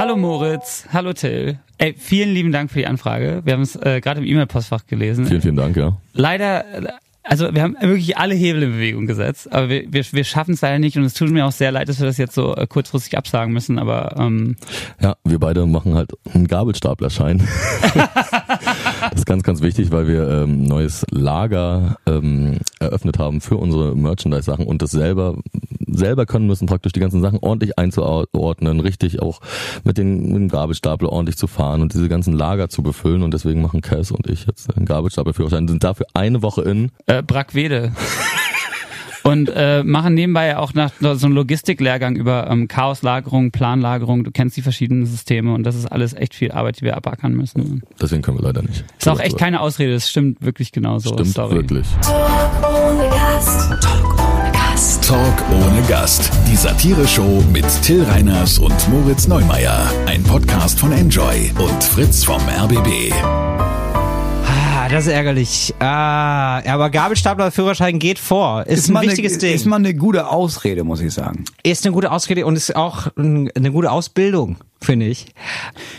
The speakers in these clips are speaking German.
Hallo Moritz, hallo Till. Ey, vielen lieben Dank für die Anfrage. Wir haben es äh, gerade im E-Mail-Postfach gelesen. Vielen, vielen Dank, ja. Leider, also wir haben wirklich alle Hebel in Bewegung gesetzt, aber wir, wir, wir schaffen es leider nicht und es tut mir auch sehr leid, dass wir das jetzt so äh, kurzfristig absagen müssen, aber ähm, Ja, wir beide machen halt einen Gabelstaplerschein. das ist ganz, ganz wichtig, weil wir ähm, neues Lager ähm, eröffnet haben für unsere Merchandise-Sachen und das selber selber können müssen, praktisch die ganzen Sachen ordentlich einzuordnen, richtig auch mit, den, mit dem Gabelstapler ordentlich zu fahren und diese ganzen Lager zu befüllen und deswegen machen Cass und ich jetzt einen Gabelstaplerführerschein, sind dafür eine Woche in. äh, Brackwede. Und äh, machen nebenbei auch nach so einen Logistiklehrgang über ähm, Chaoslagerung, Planlagerung. Du kennst die verschiedenen Systeme und das ist alles echt viel Arbeit, die wir abackern müssen. Deswegen können wir leider nicht. Ist auch echt keine Ausrede, das stimmt wirklich genauso. Stimmt Sorry. wirklich. Talk ohne Gast. Talk ohne Gast. Talk ohne Gast. Die Satire-Show mit Till Reiners und Moritz Neumeier. Ein Podcast von Enjoy und Fritz vom RBB. Das ist ärgerlich. Ah, aber Gabelstapler-Führerschein geht vor. Ist, ein mal wichtiges eine, Ding. Ist mal eine gute Ausrede, muss ich sagen. ist eine gute Ausrede und ist auch ein- eine gute Ausbildung, finde ich.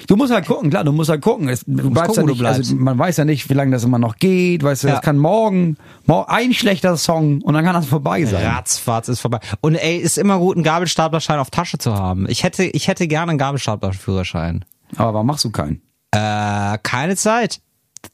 Du musst halt gucken, klar, du musst halt gucken. Es, du bleibst gucken, ja nicht, also man weiß ja nicht, wie lange das immer noch geht, weißt du, Ja. das kann morgen, morgen ein schlechter Song und dann kann das vorbei sein. Ratzfatz ist vorbei. Und ey, ist immer gut, einen Gabelstaplerschein auf Tasche zu haben. Ich hätte, ich hätte gerne einen Gabelstaplerführerschein. Aber warum machst du keinen? Äh, keine Zeit.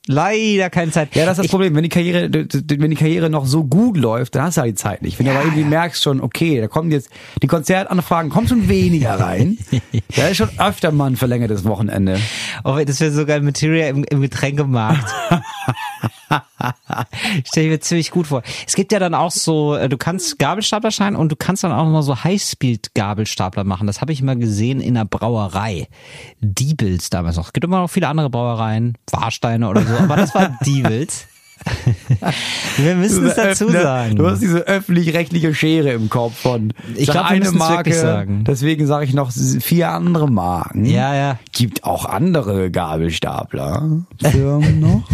Leider keine Zeit. Ja, das ist das ich, Problem. Wenn die Karriere, wenn die Karriere noch so gut läuft, dann hast du halt die Zeit nicht. Wenn du aber irgendwie merkst schon, okay, da kommen jetzt die Konzertanfragen, kommen schon weniger rein. da ist schon öfter mal ein verlängertes Wochenende. Oh, das wäre so geil, Material im, im Getränkemarkt. Stell ich mir ziemlich gut vor. Es gibt ja dann auch so, äh, du kannst Gabelstaplerschein und du kannst dann auch noch mal so Highspeed-Gabelstapler machen. Das habe ich mal gesehen in einer Brauerei. Diebels damals noch. Es gibt immer noch viele andere Brauereien, Warsteine oder so, aber das war Diebels. Wir müssen es dazu sagen. Du hast diese öffentlich-rechtliche Schere im Kopf von Ich sag glaub, wir eine Marke, sagen. deswegen sage ich noch vier andere Marken. Ja, ja. Gibt auch andere Gabelstapler noch.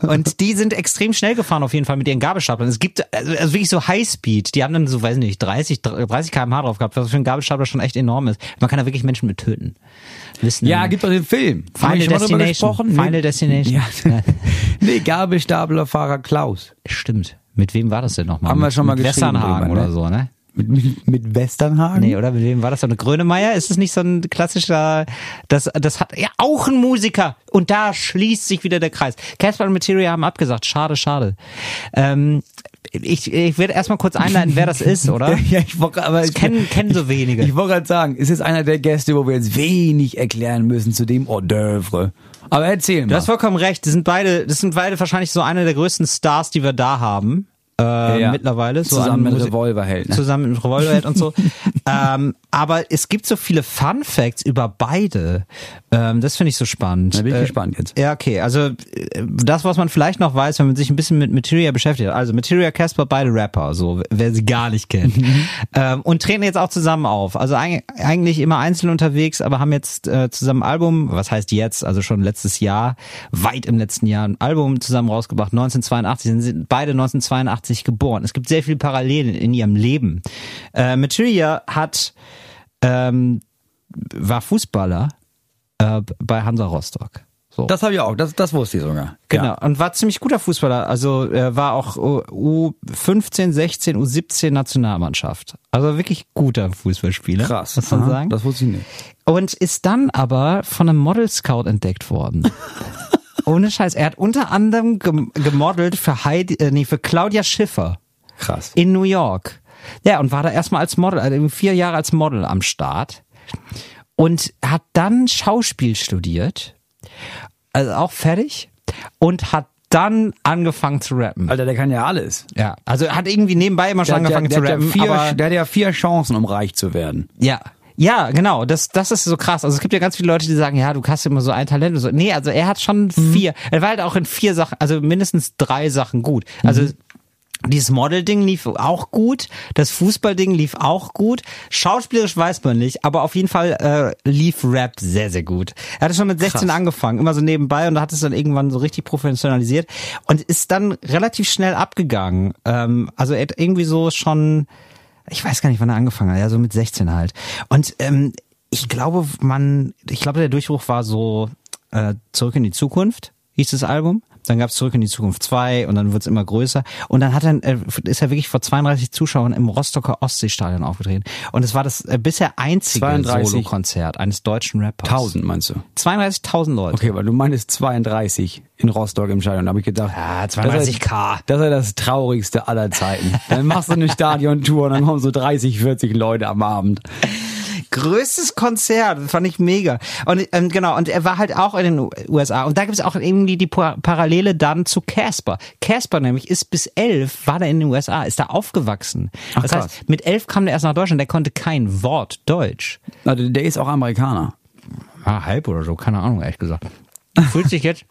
Und die sind extrem schnell gefahren auf jeden Fall mit ihren Gabelstaplern. Es gibt also, also wirklich so Highspeed. Die haben dann so, weiß nicht, 30, 30 km/h drauf gehabt, was für ein Gabelstapler schon echt enorm ist. Man kann da wirklich Menschen mit töten. Wissen, Ja, gibt doch den Film. Final Destination. Final. Destination. Ja. Nee, Gabelstaplerfahrer Klaus. Stimmt. Mit wem war das denn nochmal? Haben wir mit, schon mal mit Westernhagen ne? oder so, ne? Mit, mit, mit Westernhagen? Nee, oder mit wem war das denn? Mit Grönemeyer? Ist es nicht so ein klassischer, das, das hat, ja, auch ein Musiker. Und da schließt sich wieder der Kreis. Casper und Materia haben abgesagt. Schade, schade. Ähm, ich, ich werde erstmal kurz einleiten, wer das ist, oder? Ja, ich wollte aber Das kennen, kennen so wenige. Ich wollte gerade sagen, ist jetzt einer der Gäste, wo wir jetzt wenig erklären müssen zu dem Hors d'oeuvre. Aber erzähl mal. Du hast vollkommen recht. Das sind beide, das sind beide wahrscheinlich so eine der größten Stars, die wir da haben. Äh, ja. mittlerweile. So Zusammen mit Revolverheld, ne? Zusammen mit Revolverheld und so. ähm, aber es gibt so viele Fun Facts über beide. Ähm, das finde ich so spannend. Da bin ich Äh, gespannt jetzt. Ja, okay. Also äh, das, was man vielleicht noch weiß, wenn man sich ein bisschen mit Materia beschäftigt. Also Materia, Casper, beide Rapper, so wer sie gar nicht kennt. ähm, und treten jetzt auch zusammen auf. Also eig- eigentlich immer einzeln unterwegs, aber haben jetzt äh, zusammen ein Album, was heißt jetzt, also schon letztes Jahr, weit im letzten Jahr, ein Album zusammen rausgebracht. 1982 sind beide 1982 geboren. Es gibt sehr viele Parallelen in ihrem Leben. Äh, Materia hat ähm, war Fußballer äh, bei Hansa Rostock. So. Das habe ich auch, das, das wusste ich sogar. Genau, Ja. und war ziemlich guter Fußballer. Also er war auch U15, 16, U17 Nationalmannschaft. Also wirklich guter Fußballspieler. Krass. Muss man Aha, sagen. Das wusste ich nicht. Und ist dann aber von einem Model Scout entdeckt worden. Ohne Scheiß. Er hat unter anderem gem- gemodelt für Heidi, äh, nee, für Claudia Schiffer Krass. in New York. Ja, und war da erstmal als Model, also vier Jahre als Model am Start. Und hat dann Schauspiel studiert. Also auch fertig. Und hat dann angefangen zu rappen. Alter, der kann ja alles. Ja, also hat irgendwie nebenbei immer schon Der, angefangen der, zu der, rappen. hat ja vier, aber der hat ja vier Chancen, um reich zu werden. ja. Ja, genau, das, das ist so krass. Also es gibt ja ganz viele Leute, die sagen, ja, du hast immer so ein Talent. Und so. Nee, also er hat schon vier. Er war halt auch in vier Sachen, also mindestens drei Sachen gut. Also dieses Model-Ding lief auch gut, das Fußball-Ding lief auch gut. Schauspielerisch weiß man nicht, aber auf jeden Fall äh, lief Rap sehr, sehr gut. Er hatte schon mit 16 Krass. angefangen, immer so nebenbei und hat es dann irgendwann so richtig professionalisiert und ist dann relativ schnell abgegangen. Ähm, also er hat irgendwie so schon ich weiß gar nicht, wann er angefangen hat, ja, so mit 16 halt. Und ähm, ich glaube, man, ich glaube, der Durchbruch war so äh, Zurück in die Zukunft, hieß das Album. Dann gab's Zurück in die Zukunft 2 und dann wird's immer größer. Und dann hat er, äh, ist er wirklich vor 32 Zuschauern im Rostocker Ostseestadion aufgetreten. Und es war das äh, bisher einzige 32 Solo-Konzert eines deutschen Rappers. 1000 meinst du? 32.000 Leute. Okay, weil du meinst 32 in Rostock im Stadion. Da habe ich gedacht, Ja, das ist- 32K. Das ist das traurigste aller Zeiten. Dann machst du eine Stadiontour und dann kommen so 30, 40 Leute am Abend. Größtes Konzert, das fand ich mega. Und ähm, genau, und er war halt auch in den USA. Und da gibt es auch irgendwie die Pa- Parallele dann zu Casper. Casper nämlich ist bis elf, war der in den USA, ist da aufgewachsen. Ach, das krass. heißt, mit elf kam der erst nach Deutschland, der konnte kein Wort Deutsch. Also der ist auch Amerikaner. Ah, halb oder so, keine Ahnung, ehrlich gesagt. Fühlt sich jetzt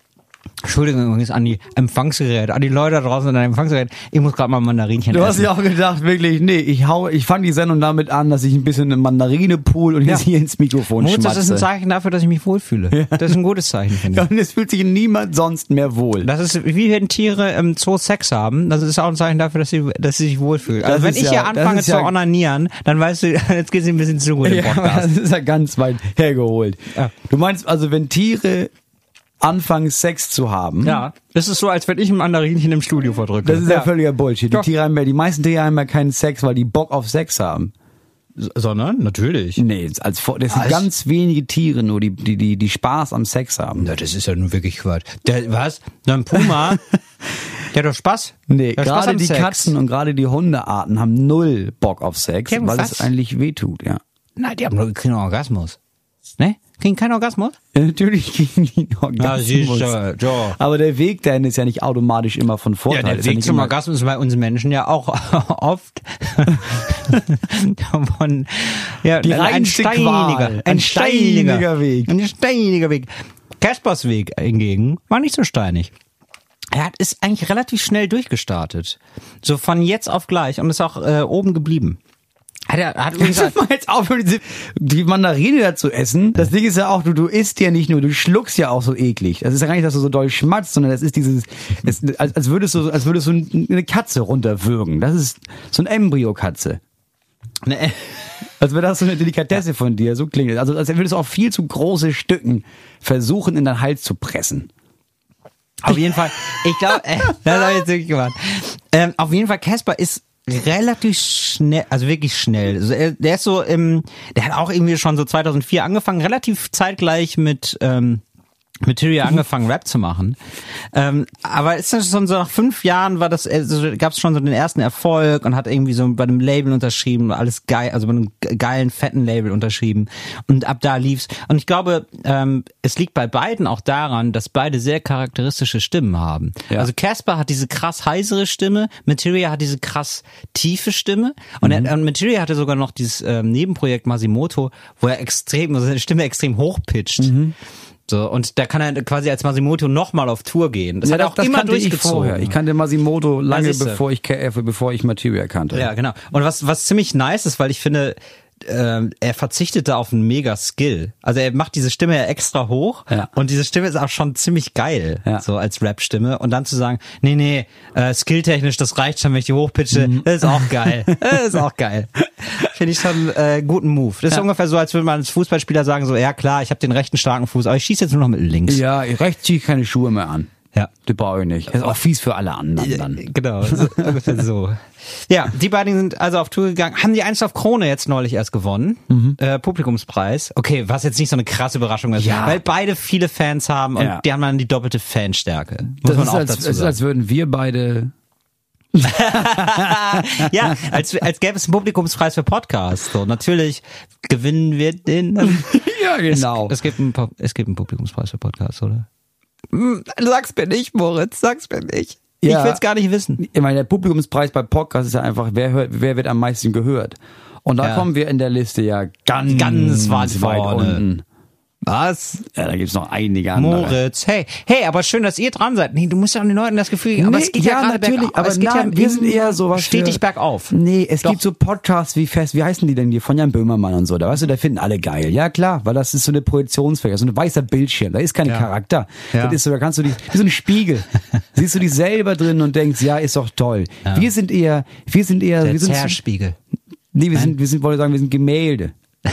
Entschuldigung übrigens an die Empfangsgeräte, an die Leute da draußen an den Empfangsgeräten. Ich muss gerade mal Mandarinchen Du hast ja auch gedacht, wirklich, nee, ich hau, ich fang die Sendung damit an, dass ich ein bisschen eine Mandarine pool und jetzt Ja. hier ins Mikrofon Moritz, das ist ein schmatze. Zeichen dafür, dass ich mich wohlfühle. Das ist ein gutes Zeichen, finde Ja, ich. und es fühlt sich niemand sonst mehr wohl. Das ist, wie wenn Tiere im Zoo Sex haben, das ist auch ein Zeichen dafür, dass sie, dass sie sich wohlfühlen. Das Also wenn ich ja- hier anfange zu ja- onanieren, dann weißt du, jetzt geht es ein bisschen zu gut im Ja, Podcast. das ist ja ganz weit hergeholt. Ja. Du meinst also, wenn Tiere anfangen Sex zu haben, Ja, das ist so, als wenn ich ein Mandarinchen im Studio verdrücke. das ist ja, völliger Bullshit. Die Ja. Tiere haben ja, die meisten Tiere haben ja keinen Sex, weil die Bock auf Sex haben. Sondern, natürlich. Nee, als das sind Was? ganz wenige Tiere nur, die, die, die, die Spaß am Sex haben. Na, das ist ja nun wirklich Quatsch. Der, was? Na, ein Puma, der hat doch Spaß. Nee, gerade die Sex. Katzen und gerade die Hundearten haben null Bock auf Sex, weil was? es eigentlich wehtut, ja. Nein, die haben doch keinen Orgasmus. Ne? Kriegen keinen Orgasmus? ja natürlich gegen die Orgasmus. sicher, ja. Aber der Weg dahin ist ja nicht automatisch immer von Vorteil. Ja, der Ist ja Weg nicht zum Orgasmus ist bei uns Menschen ja auch oft von, ja, Die ein reinste steiniger, ein Ein steiniger steiniger Weg. Ein steiniger Weg. Kaspers Weg hingegen war nicht so steinig. Er hat, ist eigentlich relativ schnell durchgestartet. So von jetzt auf gleich und ist auch äh, oben geblieben. Hat er, hat du mal jetzt aufhören, diese- die Mandarine da zu essen? Das Ding ist ja auch, du, du isst ja nicht nur, du schluckst ja auch so eklig. Das ist ja gar nicht, dass du so doll schmatzt, sondern das ist dieses, es, als, als würdest du, als würdest du eine Katze runterwürgen. Das ist so ein Embryo-Katze. ne, Als wäre das so eine Delikatesse von dir, so klingt es. Also als würdest du auch viel zu große Stücken versuchen, in deinen Hals zu pressen. Auf jeden Fall, ich glaube, äh, das habe ich jetzt wirklich gemacht. Ähm, auf jeden Fall, Casper ist relativ schnell, also wirklich schnell. Der ist so im, der hat auch irgendwie schon so 2004 angefangen, relativ zeitgleich mit ähm, Material angefangen, Rap zu machen. Ähm, aber ist das schon so nach fünf Jahren war das, also gab es schon so den ersten Erfolg und hat irgendwie so bei einem Label unterschrieben, alles geil, also bei einem ge- geilen, fetten Label unterschrieben. Und ab da lief's. Und ich glaube, ähm, es liegt bei beiden auch daran, dass beide sehr charakteristische Stimmen haben. Ja. Also Casper hat diese krass heisere Stimme, Materia hat diese krass tiefe Stimme und, er, und Materia hatte sogar noch dieses ähm, Nebenprojekt Masimoto, wo er extrem, also seine Stimme extrem hochpitcht. So, und da kann er quasi als Masimoto nochmal auf Tour gehen. Das hat er auch immer kannte ich durchgezogen. vorher. Ich kannte Masimoto lange, bevor ich, K- äh, bevor ich Materia kannte. Ja, genau. Und was, was ziemlich nice ist, weil ich finde, ähm, er verzichtet da auf einen mega Skill. Also er macht diese Stimme ja extra hoch Ja. und diese Stimme ist auch schon ziemlich geil, Ja. so als Rap-Stimme. Und dann zu sagen, nee, nee, äh, skilltechnisch, das reicht schon, wenn ich die hochpitche, Mhm. das ist auch geil. Das ist auch geil. Finde ich schon äh, guten Move. Das ist Ja. ungefähr so, als würde man als Fußballspieler sagen, so, ja klar, ich habe den rechten starken Fuß, aber ich schieße jetzt nur noch mit links. Ja, rechts ziehe ich keine Schuhe mehr an. Ja. Die brauche ich nicht. Das ist auch fies für alle anderen dann. Genau, so, ungefähr so. Ja, die beiden sind also auf Tour gegangen, haben die Eins auf Krone jetzt neulich erst gewonnen, äh, Publikumspreis. Okay, was jetzt nicht so eine krasse Überraschung ist, Mhm. Ja. weil beide viele Fans haben und Ja. die haben dann die doppelte Fanstärke. Muss Das man ist, auch als, dazu es ist, sagen. als würden wir beide. ja, als, als gäbe es einen Publikumspreis für Podcasts. So, natürlich gewinnen wir den. Ja, genau. Es, es, gibt einen, es gibt einen Publikumspreis für Podcasts, oder? Hm, Sag's mir nicht, Moritz, sag's mir nicht. Ja. Ich will's gar nicht wissen. ich meine, der Publikumspreis bei Podcasts ist ja einfach, wer hört, wer wird am meisten gehört? Und da Ja. kommen wir in der Liste ja ganz, Ganz weit vorne. unten. Was? Ja, da gibt's noch einige andere. Moritz, hey, hey, aber schön, dass ihr dran seid. Nee, du musst ja auch den Leuten das Gefühl geben, aber Nee, es geht ja, ja, gerade natürlich, bergauf. aber es geht nein, ja wir sind eher so was stetig für- bergauf. Nee, es Doch. gibt so Podcasts wie Fest, wie heißen die denn die? Von Jan Böhmermann und so. Da weißt du, da finden alle geil. Ja, klar, weil das ist so eine Projektionsfläche, so ein weißer Bildschirm. Da ist kein Ja. Charakter. Ja. Das ist so, da kannst du dich, wie so ein Spiegel. Siehst du dich selber drin und denkst, ja, ist doch toll. Wir sind eher, wir sind eher, Der wir sind, Zerspiegel. nee, wir sind, wir sind, wollte sagen, wir sind Gemälde.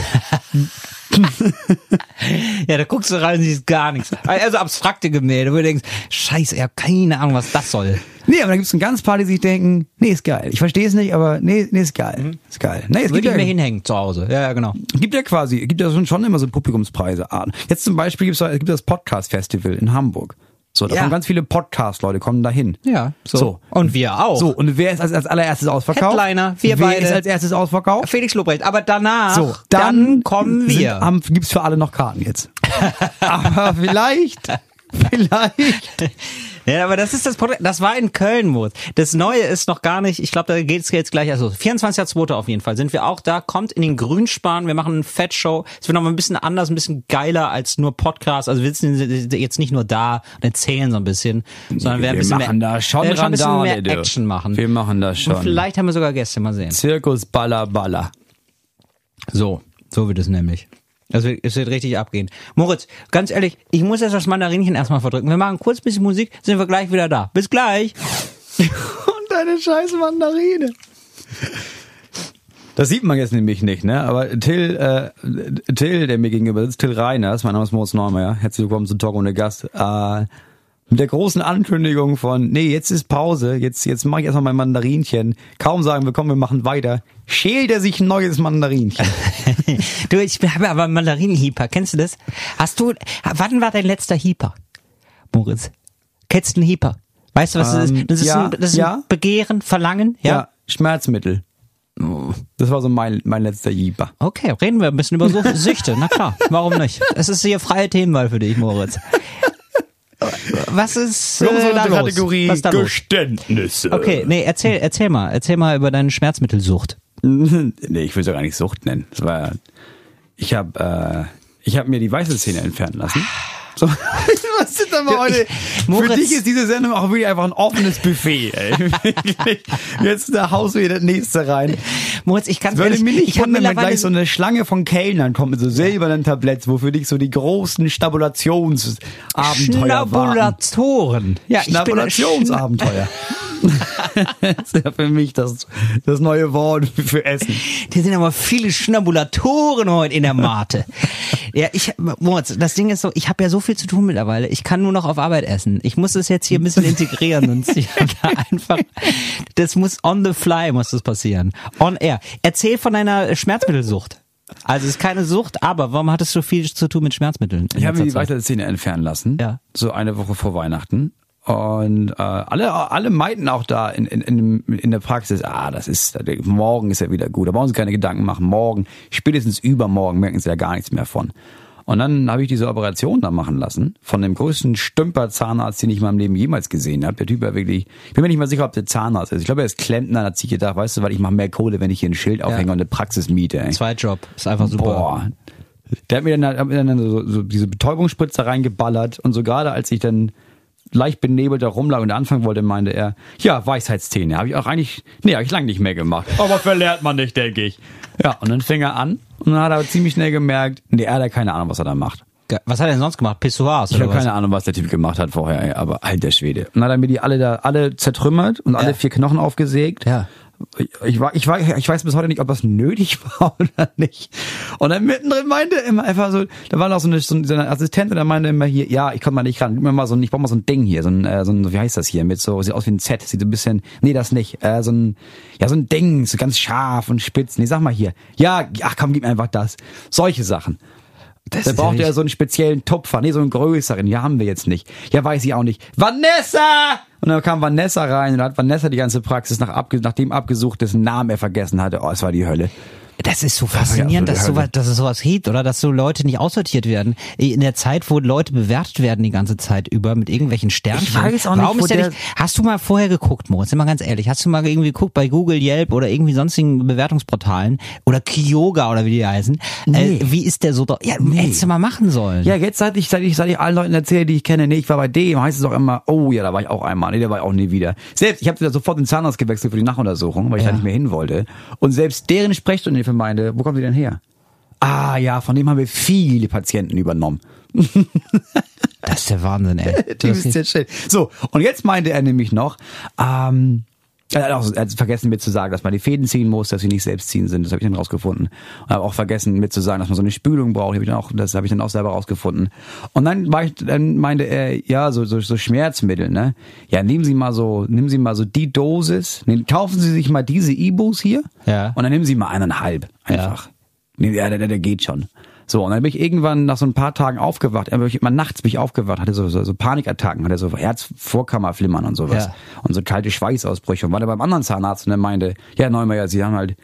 Ja, da guckst du rein und siehst gar nichts. Also abstrakte Gemälde, wo du denkst, scheiße, ich habe keine Ahnung, was das soll. Nee, aber dann gibt es ein ganz paar, die sich denken, nee, ist geil. Ich verstehe es nicht, aber nee, nee, ist geil. Ist geil. Nee, es gibt Würde ich ja, mir hinhängen zu Hause. Ja, ja, genau. gibt ja quasi, gibt ja schon, schon immer so Publikumspreise. Jetzt zum Beispiel gibt's, da- gibt das Podcast-Festival in Hamburg. So, da Ja. kommen ganz viele Podcast-Leute, kommen da hin. Ja, so. So. Und wir auch. So, und wer ist als, als allererstes ausverkauft? Headliner, wir wer beide. ist als erstes ausverkauft? Felix Lobrecht. Aber danach, So, dann, kommen sind- wir. Haben, gibt's für alle noch Karten jetzt. Aber vielleicht, vielleicht. Ja, aber das ist das Produkt. Das war in Köln, Moritz. Das Neue ist noch gar nicht, ich glaube, da geht's jetzt gleich, also 24.2. auf jeden Fall sind wir auch da. Kommt in den Grünspan, wir machen eine Fettshow. Es wird noch mal ein bisschen anders, ein bisschen geiler als nur Podcast. Also wir sitzen jetzt nicht nur da und erzählen so ein bisschen, sondern wir, werden ein bisschen machen mehr, da schon wir werden ein bisschen mehr du. Action machen. Wir machen das schon. Und vielleicht haben wir sogar Gäste, mal sehen. Zirkus Baller Baller. So, so wird es nämlich. Wird, es wird richtig abgehen. Moritz, ganz ehrlich, ich muss jetzt das Mandarinchen erstmal verdrücken. Wir machen kurz ein bisschen Musik, sind wir gleich wieder da. Bis gleich. Und deine scheiß Mandarine. Das sieht man jetzt nämlich nicht, ne? Aber Till, äh, Till, der mir gegenüber sitzt, Till Reiners, mein Name ist Moritz Neumeier, herzlich willkommen zu Talk ohne Gast. Äh, mit der großen Ankündigung von, nee, jetzt ist Pause, jetzt, jetzt mache ich erstmal mein Mandarinchen. Kaum sagen wir, komm, wir machen weiter. Schält er sich ein neues Mandarinchen. du, ich habe aber Mandarinenhieper. Kennst du das? Hast du, wann war dein letzter Hieper? Moritz. Kennst du einen Hieper? Weißt du, was das Ähm, ist? Das ist, ja, ein, das ist ja. ein Begehren, Verlangen, ja? Ja, Schmerzmittel. Das war so mein, mein letzter Jeeper. Okay, reden wir ein bisschen über Süchte. Na klar, warum nicht? Es ist hier freie Themenwahl für dich, Moritz. Was ist äh, da los? Was ist da los? Geständnisse. Okay, nee, erzähl, erzähl mal, erzähl mal über deine Schmerzmittelsucht. nee, ich will es ja gar nicht Sucht nennen. Das war, ich habe äh, ich habe mir die weiße Zähne entfernen lassen. So, was sind da mal heute? Für Moritz- dich ist diese Sendung auch wirklich einfach ein offenes Buffet. Ey. Jetzt da haust du wieder das nächste rein. Moritz, ich kann Würde mich nicht wundern, wenn gleich so eine Schlange von Kellnern kommt mit so silbernen Tabletts, wo für dich so die großen Stabulationsabenteuer waren. Schnabulatoren. Ja, Schnabulationsabenteuer. das ist ja für mich das, das neue Wort für Essen. Hier sind aber viele Schnabulatoren heute in der Mate. ja, ich, Moritz, das Ding ist so, ich habe ja so viel zu tun mittlerweile. Ich kann nur noch auf Arbeit essen. Ich muss es jetzt hier ein bisschen integrieren und ich da einfach, das muss on the fly muss das passieren. On air. Erzähl von deiner Schmerzmittelsucht. Also es ist keine Sucht, aber warum hattest du viel zu tun mit Schmerzmitteln? Ich habe mir die weitere Zähne entfernen lassen. Ja. So eine Woche vor Weihnachten. Und äh, alle, alle meinten auch da in, in, in, in der Praxis, ah, das ist, morgen ist ja wieder gut. Da brauchen sie keine Gedanken machen. Morgen, spätestens übermorgen merken sie ja gar nichts mehr von. Und dann habe ich diese Operation da machen lassen von dem größten Stümper-Zahnarzt, den ich in meinem Leben jemals gesehen habe. Der Typ war wirklich, ich bin mir nicht mal sicher, ob der Zahnarzt ist. Ich glaube, er ist Klempner, hat sich gedacht, weißt du, weil ich mache mehr Kohle, wenn ich hier ein Schild aufhänge und eine Praxis miete. Ey. Zweitjob. Ist einfach super. Boah. Der hat mir dann, hat mir dann so, so diese Betäubungsspritze reingeballert und so gerade als ich dann leicht benebelt da rumlag und anfangen wollte, meinte er, ja, Weisheitszähne. Habe ich auch eigentlich, nee, habe ich lange nicht mehr gemacht. Aber verlernt man nicht, denke ich. Ja, und dann fing er an und dann hat er ziemlich schnell gemerkt, nee, er hat ja keine Ahnung, was er da macht. Was hat er denn sonst gemacht? Pissoirs Ich oder habe was? keine Ahnung, was der Typ gemacht hat vorher, aber alter Schwede. Und dann hat er mir die alle da, alle zertrümmert und alle Ja. vier Knochen aufgesägt. Ja. Ich, war, ich, war, ich weiß bis heute nicht, ob das nötig war oder nicht. Und dann mittendrin meinte er immer einfach so, da war noch so eine, so eine Assistentin, der meinte immer hier, ja, ich komme mal nicht ran, gib mir mal so ein, ich brauche mal so ein Ding hier, so ein, äh, so ein, wie heißt das hier, mit so, sieht aus wie ein Z, sieht so ein bisschen, nee, das nicht, äh, so ein, ja, so ein Ding, so ganz scharf und spitz. Nee, sag mal hier, ja, ach komm, gib mir einfach das. Solche Sachen. Das Da ist braucht ja so einen speziellen Tupfer, nee, so einen größeren. Ja, haben wir jetzt nicht. Ja, weiß ich auch nicht. Vanessa! Und dann kam Vanessa rein und hat Vanessa die ganze Praxis nach, abge nach dem abgesucht, dessen Namen er vergessen hatte. Oh, es war die Hölle. Das ist so ja faszinierend, so dass, die sowas, dass es sowas gibt, oder? Dass so Leute nicht aussortiert werden. In der Zeit, wo Leute bewertet werden die ganze Zeit über mit irgendwelchen Sternchen. Ich weiß auch nicht, Warum wo ist der nicht, hast du mal vorher geguckt, Moritz? Sind wir ganz ehrlich. Hast du mal irgendwie geguckt bei Google, Yelp oder irgendwie sonstigen Bewertungsportalen oder Kyoga oder wie die heißen? Nee. Äh, wie ist der so da? Ja, hättest du mal machen sollen. Ja, jetzt seit ich, seit ich, seit ich allen Leuten erzähle, die ich kenne, nee, ich war bei dem, heißt es auch immer, oh ja, da war ich auch einmal, nee, da war ich auch nie wieder. Selbst, ich habe sofort den Zahnarzt gewechselt für die Nachuntersuchung, weil ich Ja. da nicht mehr hin wollte. Und selbst deren Sprechstundenhilfe meinte, wo kommen Sie denn her? Ah ja, von dem haben wir viele Patienten übernommen. Das ist der Wahnsinn, ey. Die Das ist jetzt schön. So, und jetzt meinte er nämlich noch, ähm, Er hat auch er hat vergessen mir zu sagen, dass man die Fäden ziehen muss, dass sie nicht selbst ziehen sind. Das habe ich dann rausgefunden. Und habe auch vergessen mir zu sagen, dass man so eine Spülung braucht. Hab ich dann auch, das habe ich dann auch selber rausgefunden. Und dann, war ich, dann meinte er, ja, so, so, so Schmerzmittel, ne? Ja, nehmen Sie mal so, nehmen Sie mal so die Dosis, ne, kaufen Sie sich mal diese Ibus hier Ja. und dann nehmen Sie mal eineinhalb einfach. Nee, ja, der, der, der geht schon. So, und dann bin ich irgendwann nach so ein paar Tagen aufgewacht, aber ich immer nachts bin ich aufgewacht, hatte so, so, so Panikattacken, hatte so Herzvorkammerflimmern und sowas. Ja. Und so kalte Schweißausbrüche. Und war da beim anderen Zahnarzt und der meinte, ja, Neumeier, Sie haben halt,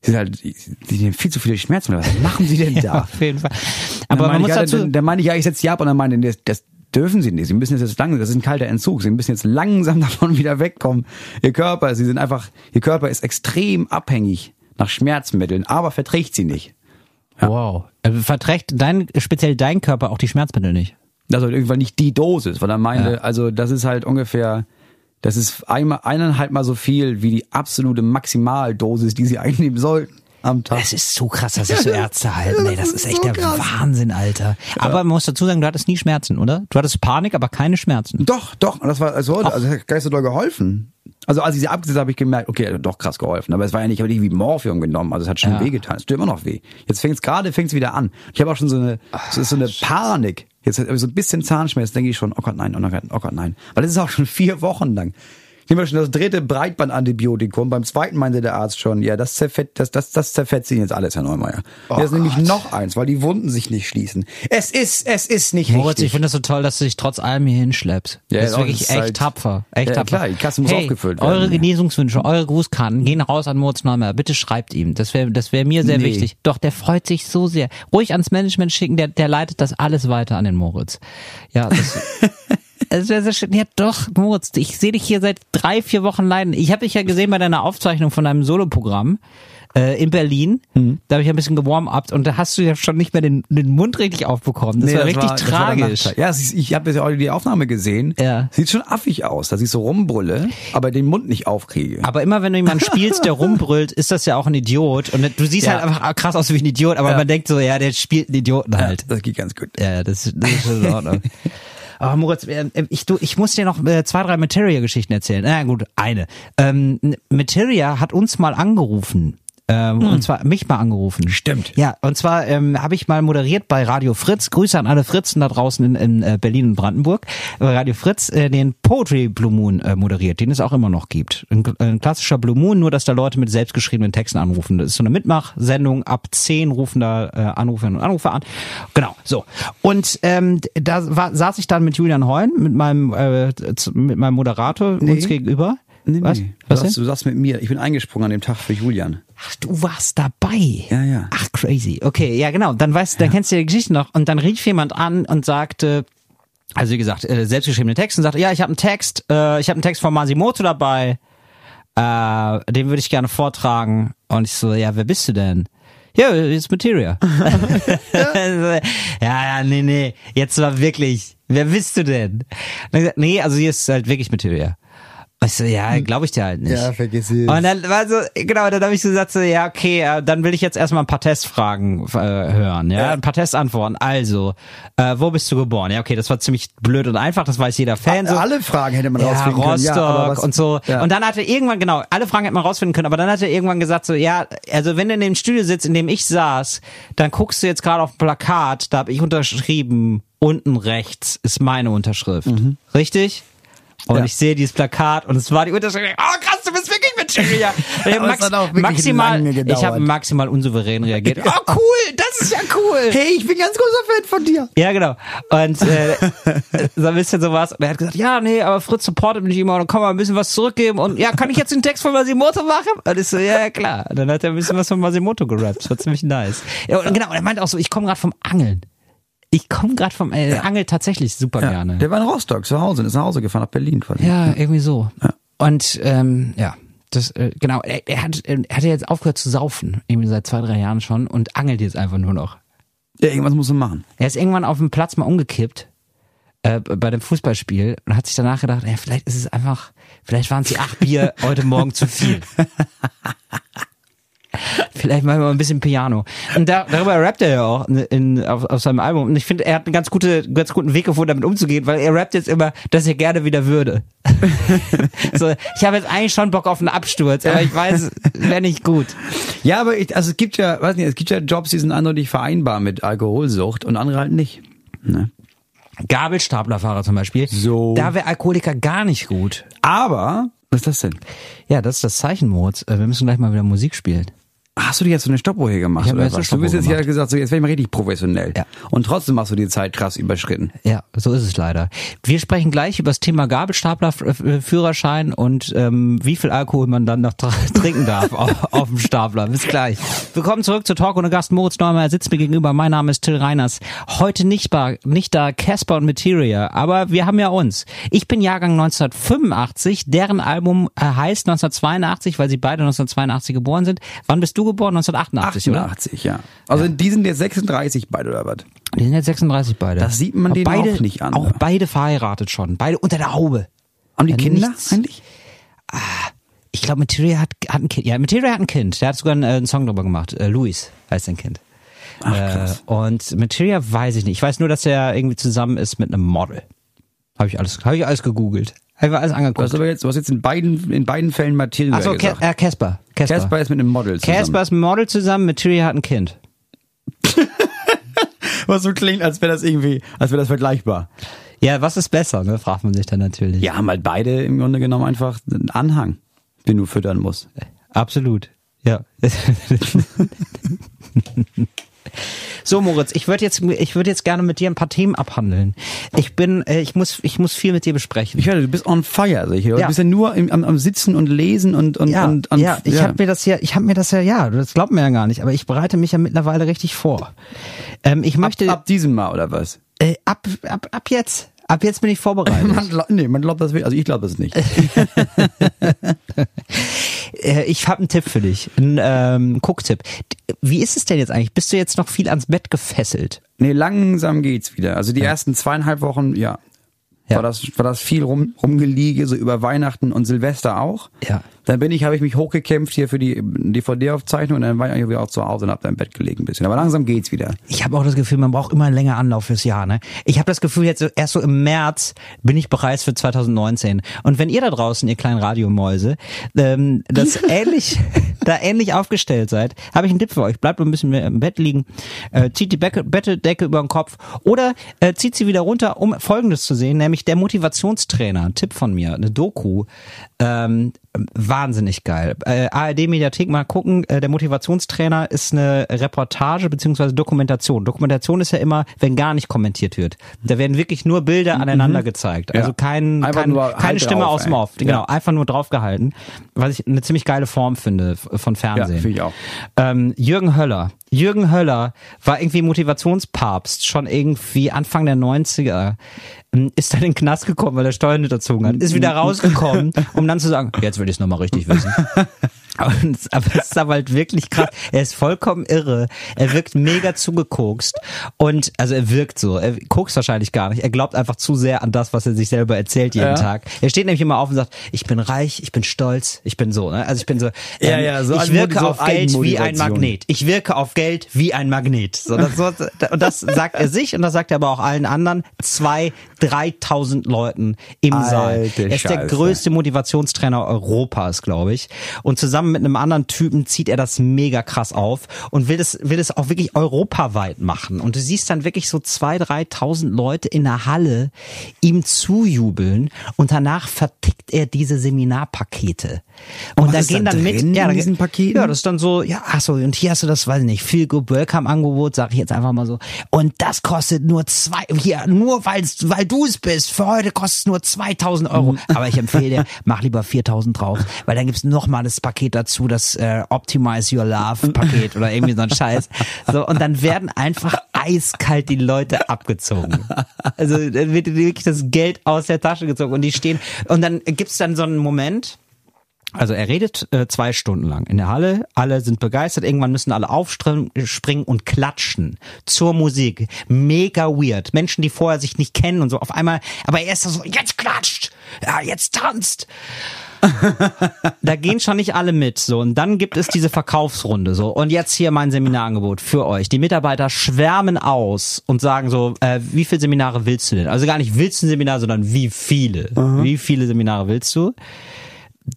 Sie sind halt, Sie haben viel zu viele Schmerzen. Was machen Sie denn da? Ja, auf jeden Fall. Aber man muss ja, dazu, dann, dann meine ich, ja, ich setze die ab und dann meinte, das, das dürfen Sie nicht. Sie müssen jetzt langsam, das ist ein kalter Entzug. Sie müssen jetzt langsam davon wieder wegkommen. Ihr Körper, Sie sind einfach, Ihr Körper ist extrem abhängig nach Schmerzmitteln, aber verträgt sie nicht. Wow. Äh, Verträgt dein, speziell dein Körper auch die Schmerzmittel nicht? Also irgendwann nicht die Dosis, weil er meinte, also das ist halt ungefähr, das ist einmal, eineinhalb Mal so viel wie die absolute Maximaldosis, die sie einnehmen sollten am Tag. Es ist so krass, dass sich so Ärzte halten. Ey, das ist echt der Wahnsinn, Alter. Aber man muss dazu sagen, du hattest nie Schmerzen, oder? Du hattest Panik, aber keine Schmerzen. Doch, doch, und das war, also, also das hat so doll geholfen. Also als ich sie abgesetzt habe, habe ich gemerkt, okay, hat doch krass geholfen. Aber es war ja nicht, ich habe nicht wie Morphium genommen, also es hat schon Ja. wehgetan. Es tut immer noch weh. Jetzt fängt es gerade, fängt es wieder an. Ich habe auch schon so eine, es ist so eine Panik. Jetzt habe ich so ein bisschen Zahnschmerz, denke ich schon, oh Gott, nein, oh Gott, oh Gott, nein. Weil das ist auch schon vier Wochen lang. Ich nehme schon das dritte Breitbandantibiotikum. Beim zweiten meinte der Arzt schon, ja, das zerfett, das, das, das zerfetzt Ihnen jetzt alles, Herr Neumeier. Jetzt ist nämlich noch eins, weil die Wunden sich nicht schließen. Es ist, es ist nicht Moritz, richtig. ich finde das so toll, dass du dich trotz allem hier hinschleppst. Ja, das ist wirklich ist echt halt- tapfer. Echt Ja, tapfer. klar, die Kasse muss hey, aufgefüllt werden. Eure Genesungswünsche, eure Grußkarten gehen raus an Moritz Neumer. Bitte schreibt ihm. Das wäre das wär mir sehr Nee. wichtig. Doch, der freut sich so sehr. Ruhig ans Management schicken, der, der leitet das alles weiter an den Moritz. Ja, das, es wäre sehr schön. Ja, doch, Moritz, ich sehe dich hier seit drei, vier Wochen leiden. Ich habe dich ja gesehen bei deiner Aufzeichnung von deinem Soloprogramm äh, in Berlin. Mhm. Da habe ich ein bisschen gewarm-upt und da hast du ja schon nicht mehr den, den Mund richtig aufbekommen. Das Nee, war richtig das war der tragisch. Nachteil. ja, ist, ich habe ja heute die Aufnahme gesehen. Ja. Sieht schon affig aus, dass ich so rumbrülle, aber den Mund nicht aufkriege. Aber immer wenn du jemanden spielst, der rumbrüllt, ist das ja auch ein Idiot. Und du siehst Ja. halt einfach krass aus wie ein Idiot, aber Ja. man denkt so, ja, der spielt einen Idioten halt. Das geht ganz gut. Ja, das, das ist in Ordnung. Aber Moritz, äh, ich, du, ich muss dir noch äh, zwei, drei Materia-Geschichten erzählen. Na gut, eine. Ähm, Materia hat uns mal angerufen. Ähm, Und zwar mich mal angerufen. Stimmt. Ja, und zwar ähm, habe ich mal moderiert bei Radio Fritz. Grüße an alle Fritzen da draußen in, in äh, Berlin und Brandenburg. Bei Radio Fritz äh, den Poetry Blue Moon äh, moderiert, den es auch immer noch gibt. Ein, ein klassischer Blue Moon, nur dass da Leute mit selbstgeschriebenen Texten anrufen. Das ist so eine Mitmachsendung. Ab 10 rufen da äh, Anruferinnen und Anrufer an. Genau, so. Und ähm, da war, saß ich dann mit Julian Heun, mit meinem, äh, mit meinem Moderator uns gegenüber. Nee, Was? nee. Was du, sagst, du sagst mit mir, ich bin eingesprungen an dem Tag für Julian. Ach, du warst dabei. Ja, ja. Ach, crazy. Okay, ja, genau. Dann weißt, dann kennst du die Geschichte noch. Und dann rief jemand an und sagte, also wie gesagt, äh, selbstgeschriebene Texte und sagte, ja, ich habe einen Text, äh, ich habe einen Text von Masimoto dabei, äh, den würde ich gerne vortragen. Und ich so, ja, wer bist du denn? Ja, it's Materia. ja, ja, nee, nee. Jetzt war wirklich, wer bist du denn? Dann gesagt, nee, also hier ist halt wirklich Materia. Ich so, ja, glaube ich dir halt nicht. Ja, vergiss es. Und dann war so, genau, dann habe ich so gesagt, so, ja, okay, äh, dann will ich jetzt erstmal ein paar Testfragen äh, hören, ja? ein paar Testantworten. Also, äh, wo bist du geboren? Ja, okay, das war ziemlich blöd und einfach, das weiß jeder Fan. So. Alle Fragen hätte man ja, rausfinden können. Rostock Ja, was, und so. Ja. Und dann hat er irgendwann, genau, alle Fragen hätte man rausfinden können, aber dann hat er irgendwann gesagt so, ja, also wenn du in dem Studio sitzt, in dem ich saß, dann guckst du jetzt gerade auf ein Plakat, da habe ich unterschrieben, unten rechts ist meine Unterschrift. Richtig? Und. Ja. ich sehe dieses Plakat und es war die Unterschrift. Oh krass, du bist wirklich Materia. Ich hab Aber es hat auch wirklich maximal, ich habe maximal unsouverän reagiert. Oh cool, das ist ja cool. Hey, ich bin ganz großer Fan von dir. Ja, genau. Und äh, so ein bisschen sowas. Und er hat gesagt, ja, nee, aber Fritz supportet mich immer und kann mal ein bisschen was zurückgeben. Und ja, kann ich jetzt den Text von Masimoto machen? Und ich so, ja, klar. Und dann hat er ein bisschen was von Masimoto gerappt. Das war ziemlich nice. Ja, und genau, und er meinte auch so, ich komme gerade vom Angeln. Ich komme gerade vom äh, Angel tatsächlich super Ja, gerne. Der war in Rostock zu Hause, ist nach Hause gefahren nach Berlin. quasi. Ja, irgendwie so. Und ähm, ja, das äh, genau. Er, er hat er hat ja jetzt aufgehört zu saufen, irgendwie seit zwei drei Jahren schon und angelt jetzt einfach nur noch. ja, irgendwas muss man machen. Er ist irgendwann auf dem Platz mal umgekippt äh, bei dem Fußballspiel und hat sich danach gedacht, ja, vielleicht ist es einfach, vielleicht waren es die acht Bier heute Morgen zu viel. Vielleicht mal ein bisschen Piano. Und da, darüber rappt er ja auch in, in, auf, auf seinem Album. Und ich finde, er hat einen ganz, gute, ganz guten Weg gefunden, damit umzugehen, weil er rappt jetzt immer, dass er gerne wieder würde. so, ich habe jetzt eigentlich schon Bock auf einen Absturz, aber ich weiß, wäre nicht gut. Ja, aber ich, also es gibt ja, weiß nicht, es gibt ja Jobs, die sind eindeutig vereinbar mit Alkoholsucht und andere halt nicht. Ne? Gabelstaplerfahrer zum Beispiel. So. Da wäre Alkoholiker gar nicht gut. Aber, was ist das denn? Ja, das ist das Zeichen, Moritz. Äh, Wir müssen gleich mal wieder Musik spielen. Hast du dir jetzt so eine Stoppuhr hier gemacht? Oder was? Du bist jetzt ja gesagt, so jetzt werde ich mal richtig professionell. Ja. Und trotzdem hast du die Zeit krass überschritten. Ja, so ist es leider. Wir sprechen gleich über das Thema Gabelstapler-Führerschein und ähm, wie viel Alkohol man dann noch trinken darf auf, auf dem Stapler. Bis gleich. Willkommen zurück zu Talk ohne Gast. Moritz Neumeier sitzt mir gegenüber. Mein Name ist Till Reiners. Heute nicht, bar, nicht da Casper und Materia, aber wir haben ja uns. Ich bin Jahrgang 1985. Deren Album äh, heißt 1982, weil sie beide 1982 geboren sind. Wann bist du geboren? 1988, oder? 88, ja. Also die sind jetzt 36 beide oder was? Die sind jetzt 36 beide. Das sieht man Aber denen beide, auch nicht an, Auch beide verheiratet schon. Beide unter der Haube. Haben die Ja, Kinder nichts. eigentlich? Ich glaube, Material hat, hat ein Kind. Ja, Material hat ein Kind. Der hat sogar einen, äh, einen Song drüber gemacht. Äh, Luis heißt sein Kind. Ach, krass. Äh, und Material weiß ich nicht. Ich weiß nur, dass er irgendwie zusammen ist mit einem Model. Habe ich alles, habe ich alles gegoogelt. Ich alles Du angeguckt. hast aber jetzt, du hast jetzt in beiden, in beiden Fällen Matilda Achso, Ke gesagt. äh, Casper. Casper. Casper ist mit einem Model zusammen. Casper ist ein Model zusammen, Material hat ein Kind. Was so klingt, als wäre das irgendwie, als wäre das vergleichbar. Ja, was ist besser, ne? Fragt man sich dann natürlich. Ja, haben halt beide im Grunde genommen einfach einen Anhang, den du füttern musst. Absolut. Ja. So Moritz, ich würde jetzt ich würde jetzt gerne mit dir ein paar Themen abhandeln. Ich bin äh, ich muss ich muss viel mit dir besprechen. Ich höre, du bist on fire, sicher. Du Ja. bist ja nur im, am, am Sitzen und Lesen und, und, ja, und, und ja, ich habe mir das ja, ich habe mir das ja, ja, das glaubt mir ja gar nicht, aber ich bereite mich ja mittlerweile richtig vor. Ähm, ich möchte ab, ab diesem Mal oder was? Äh, ab, ab ab jetzt, ab jetzt bin ich vorbereitet. Man, nee, man glaubt das wirklich. Also ich glaube das nicht. Äh, ich habe einen Tipp für dich, einen ähm, Gucktipp. Wie ist es denn jetzt eigentlich? Bist du jetzt noch viel ans Bett gefesselt? Nee, langsam geht's wieder. Also die ersten zweieinhalb Wochen, ja. Ja. War das, war das viel rum, rumgeliege, so über Weihnachten und Silvester auch. Ja. Dann bin ich, habe ich mich hochgekämpft hier für die DVD-Aufzeichnung und dann war ich eigentlich wieder auch zu Hause und hab da im Bett gelegen ein bisschen. Aber langsam geht's wieder. Ich habe auch das Gefühl, man braucht immer länger Anlauf fürs Jahr. Ne? Ich habe das Gefühl, jetzt erst so im März bin ich bereit für 2019. Und wenn ihr da draußen, ihr kleinen Radiomäuse, ähm, das ähnlich, da ähnlich aufgestellt seid, habe ich einen Tipp für euch. Bleibt ein bisschen mehr im Bett liegen, äh, zieht die Becke, Bettdecke über den Kopf oder äh, zieht sie wieder runter, um Folgendes zu sehen, nämlich der Motivationstrainer. Ein Tipp von mir, eine Doku. Ähm, wahnsinnig geil. Äh, ARD Mediathek mal gucken. Äh, der Motivationstrainer ist eine Reportage beziehungsweise Dokumentation. Dokumentation ist ja immer, wenn gar nicht kommentiert wird. Da werden wirklich nur Bilder aneinander gezeigt. Also Ja. kein, kein, keine halt Stimme drauf, aus dem. Off. Genau, Ja. einfach nur draufgehalten. Was ich eine ziemlich geile Form finde von Fernsehen. Ja, finde ich auch. Ähm, Jürgen Höller. Jürgen Höller war irgendwie Motivationspapst, schon irgendwie Anfang der 90er. Ähm, Ist dann in den Knast gekommen, weil er Steuern hinterzogen hat. Ist wieder rausgekommen, um dann zu sagen, jetzt will ich es nochmal richtig wissen. Und, aber es ist aber halt wirklich krass. Er ist vollkommen irre. Er wirkt mega zugekokst. Und, also er wirkt so. Er kokst wahrscheinlich gar nicht. Er glaubt einfach zu sehr an das, was er sich selber erzählt jeden Ja. Tag. Er steht nämlich immer auf und sagt, ich bin reich, ich bin stolz, ich bin so, ne? Also ich bin so, Ja, ja, so ich wirke auf Geld wie ein. Magnet. Ich wirke auf Geld wie ein Magnet. So, das, so, und das sagt er sich und das sagt er aber auch allen anderen. Zwei, dreitausend Leuten im Saal. Alte Er ist der Scheiße. größte Motivationstrainer Europas, glaube ich. Und zusammen mit einem anderen Typen zieht er das mega krass auf und will das, will das auch wirklich europaweit machen. Und du siehst dann wirklich so zwei, dreitausend Leute in der Halle ihm zujubeln und danach vertickt er diese Seminarpakete. Und da gehen da dann mit, ja, in diesen Paketen? Ja, das ist dann so, ja, ach so, und hier hast du das, weiß ich nicht, Feel Good Welcome Angebot, sag ich jetzt einfach mal so. Und das kostet nur zwei, hier, nur weil's, weil du es bist, für heute kostet es nur 2000 Euro. Mhm. Aber ich empfehle dir, mach lieber 4000 drauf, weil dann gibt's noch mal das Paket dazu, das äh, Optimize Your Love Paket oder irgendwie so ein Scheiß. So, und dann werden einfach eiskalt die Leute abgezogen. Also, dann wird wirklich das Geld aus der Tasche gezogen und die stehen, und dann gibt's dann so einen Moment, also er redet äh, zwei Stunden lang in der Halle, alle sind begeistert, irgendwann müssen alle aufspringen springen und klatschen zur Musik. Mega weird. Menschen, die vorher sich nicht kennen und so auf einmal, aber er ist so, jetzt klatscht, ja, jetzt tanzt. da gehen schon nicht alle mit. So, und dann gibt es diese Verkaufsrunde. So, und jetzt hier mein Seminarangebot für euch. Die Mitarbeiter schwärmen aus und sagen so, äh, wie viele Seminare willst du denn? Also gar nicht willst du ein Seminar, sondern wie viele? Wie viele Seminare willst du?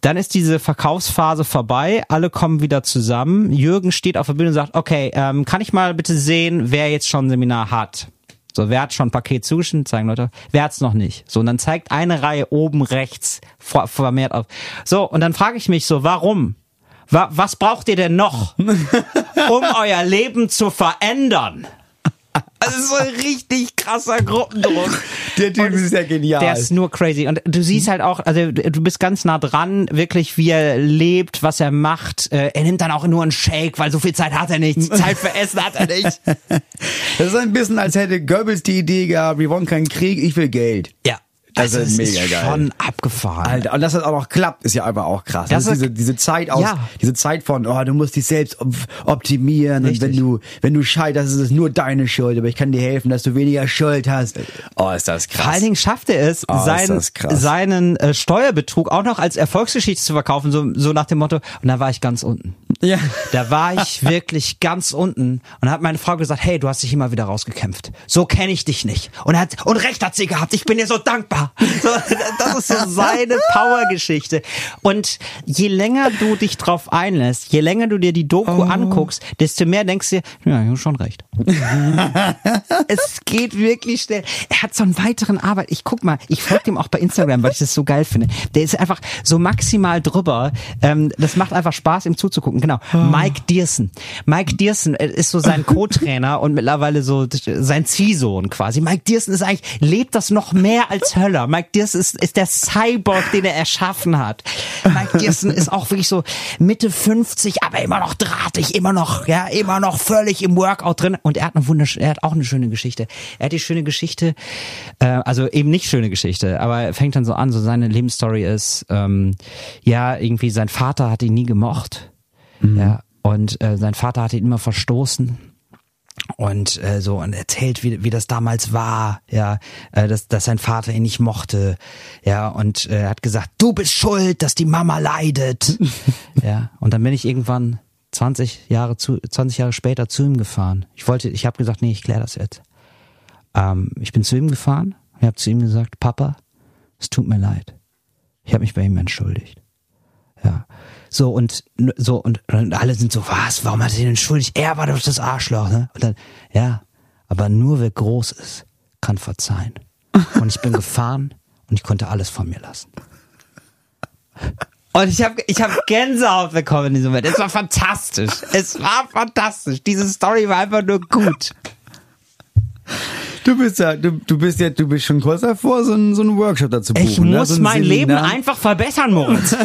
Dann ist diese Verkaufsphase vorbei, alle kommen wieder zusammen. Jürgen steht auf der Bühne und sagt, okay, ähm, kann ich mal bitte sehen, wer jetzt schon ein Seminar hat? So, wer hat schon ein Paket zugeschnitten? Zeigen Leute. Wer hat's noch nicht? So, und dann zeigt eine Reihe oben rechts vermehrt auf. So, und dann frage ich mich so, warum? Wa was braucht ihr denn noch, um euer Leben zu verändern? Das ist so ein richtig krasser Gruppendruck. Der Typ ist ja genial. Der ist nur crazy. Und du siehst halt auch, also du bist ganz nah dran, wirklich, wie er lebt, was er macht. Äh, Er nimmt dann auch nur einen Shake, weil so viel Zeit hat er nicht. Zeit für Essen hat er nicht. Das ist ein bisschen, als hätte Goebbels die Idee gehabt, wir wollen keinen Krieg, ich will Geld. Ja. Das Also ist mega ist geil. schon abgefahren. Alter, und dass das auch noch klappt, ist ja einfach auch krass. Das Das, ist diese, diese Zeit aus, Ja. diese Zeit von, oh, du musst dich selbst op- optimieren Richtig. und wenn du, wenn du scheiterst, ist es nur deine Schuld, aber ich kann dir helfen, dass du weniger Schuld hast. Oh, ist das krass. Vor allen Dingen schafft er es, Oh, sein, seinen äh, Steuerbetrug auch noch als Erfolgsgeschichte zu verkaufen, so, so nach dem Motto, und da war ich ganz unten. Ja. Da war ich wirklich ganz unten und hat meine Frau gesagt, hey, du hast dich immer wieder rausgekämpft. So kenne ich dich nicht. Und hat, und recht hat sie gehabt. Ich bin dir so dankbar. So, das ist so seine Powergeschichte. Und je länger du dich drauf einlässt, je länger du dir die Doku anguckst, desto mehr denkst du dir, ja, ich hab schon recht. es geht wirklich schnell. Er hat so einen weiteren Arbeit. Ich guck mal, ich folge dem auch bei Instagram, weil ich das so geil finde. Der ist einfach so maximal drüber. Ähm, das macht einfach Spaß, ihm zuzugucken. Genau. Mike Dierson. Mike Dierson äh, ist so sein Co-Trainer und mittlerweile so sein Ziehsohn quasi. Mike Dierson ist eigentlich, lebt das noch mehr als Höller. Mike Dierson ist, ist der Cyborg, den er erschaffen hat. Mike Dierson ist auch wirklich so Mitte 50, aber immer noch drahtig, immer noch, ja, immer noch völlig im Workout drin. Und er hat eine wunderschöne, er hat auch eine schöne Geschichte. Er hat die schöne Geschichte, äh, also eben nicht schöne Geschichte, aber er fängt dann so an, so seine Lebensstory ist, ähm, ja, irgendwie sein Vater hat ihn nie gemocht. Ja, und äh, sein Vater hat ihn immer verstoßen und äh, so und erzählt, wie, wie das damals war, ja, äh, dass, dass sein Vater ihn nicht mochte, ja, und äh, er hat gesagt, du bist schuld, dass die Mama leidet, ja, und dann bin ich irgendwann 20 Jahre zu 20 Jahre später zu ihm gefahren. Ich wollte, ich habe gesagt, nee, ich kläre das jetzt. Ähm, ich bin zu ihm gefahren, ich habe zu ihm gesagt, Papa, es tut mir leid, ich habe mich bei ihm entschuldigt. Ja. So und so und, und alle sind so, was, warum hat er denn entschuldigt? Er war doch das Arschloch, ne? Und dann, ja, aber nur wer groß ist, kann verzeihen. Und ich bin gefahren und ich konnte alles von mir lassen. Und ich habe ich hab Gänsehaut bekommen in diesem Moment. Es war fantastisch. Es war fantastisch. Diese Story war einfach nur gut. Du bist ja, du, du bist ja, du bist schon kurz davor, so einen, so einen Workshop dazu buchen. Ich ne? muss so ein mein Leben Seminar. einfach verbessern, Moritz.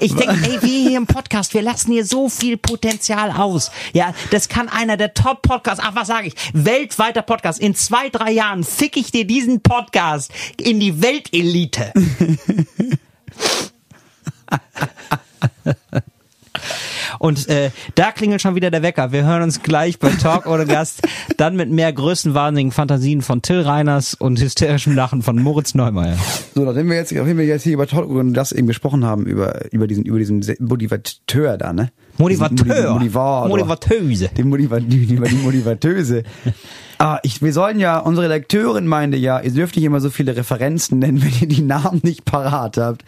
ich denke, ey, wir hier im Podcast, wir lassen hier so viel Potenzial aus. Ja, das kann einer der Top-Podcasts, ach, was sage ich, weltweiter Podcast. In zwei, drei Jahren fick ich dir diesen Podcast in die Weltelite. Und äh, da klingelt schon wieder der Wecker. Wir hören uns gleich bei Talk ohne Gast. Dann mit mehr größenwahnsinnigen Fantasien von Till Reiners und hysterischem Lachen von Moritz Neumeier. So, nachdem wir jetzt, nachdem wir jetzt hier über Talk und das eben gesprochen haben, über, über diesen, über diesen diesen da, ne? Motivateur. Motivator. Motivatöse. Die, Motiva die, Motivatöse. Ah, ich, wir sollen ja, unsere Redakteurin meinte ja, ihr dürft nicht immer so viele Referenzen nennen, wenn ihr die Namen nicht parat habt.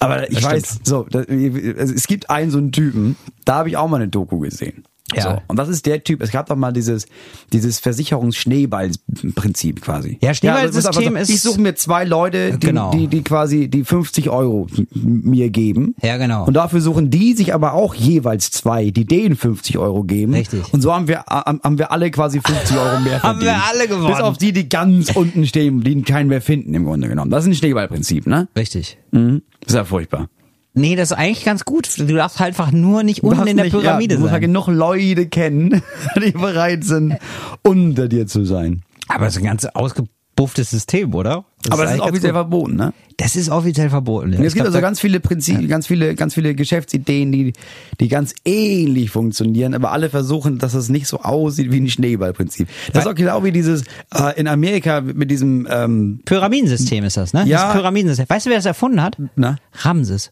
Aber ich Das weiß, so, das, also es gibt einen so einen Typen, da habe ich auch mal eine Doku gesehen. Ja. So, und das ist der Typ, es gab doch mal dieses, dieses Versicherungsschneeball-Prinzip quasi. Ja, Schneeballsystem das einfach ist- Ich suche mir zwei Leute, die, Genau. die, die quasi die 50 Euro mir geben. Ja, genau. Und dafür suchen die sich aber auch jeweils zwei, die denen 50 Euro geben. Richtig. Und so haben wir, haben haben wir alle quasi 50 Euro mehr Haben verdient. wir alle gewonnen. Bis auf die, die ganz unten stehen, die keinen mehr finden im Grunde genommen. Das ist ein Schneeballprinzip, ne? Richtig. Mhm. Ist ja furchtbar. Nee, das ist eigentlich ganz gut. Du darfst halt einfach nur nicht unten in der nicht- Pyramide ja, du musst halt sein. genug Leute kennen, die bereit sind, unter dir zu sein. Aber so ein ganz bufftes System, oder? Aber das ist eigentlich ganz offiziell gut. verboten, ne? Das ist offiziell verboten. Ja. Ich es gibt glaub, also ganz viele Prinzipien, ganz viele, ganz viele Geschäftsideen, die, die ganz ähnlich funktionieren, aber alle versuchen, dass es nicht so aussieht wie ein Schneeballprinzip. Das ist auch genau wie dieses äh, in Amerika mit diesem ähm, Pyramidensystem ist das, ne? Ja. Das Pyramidensystem. Weißt du, wer das erfunden hat? na? Ramses.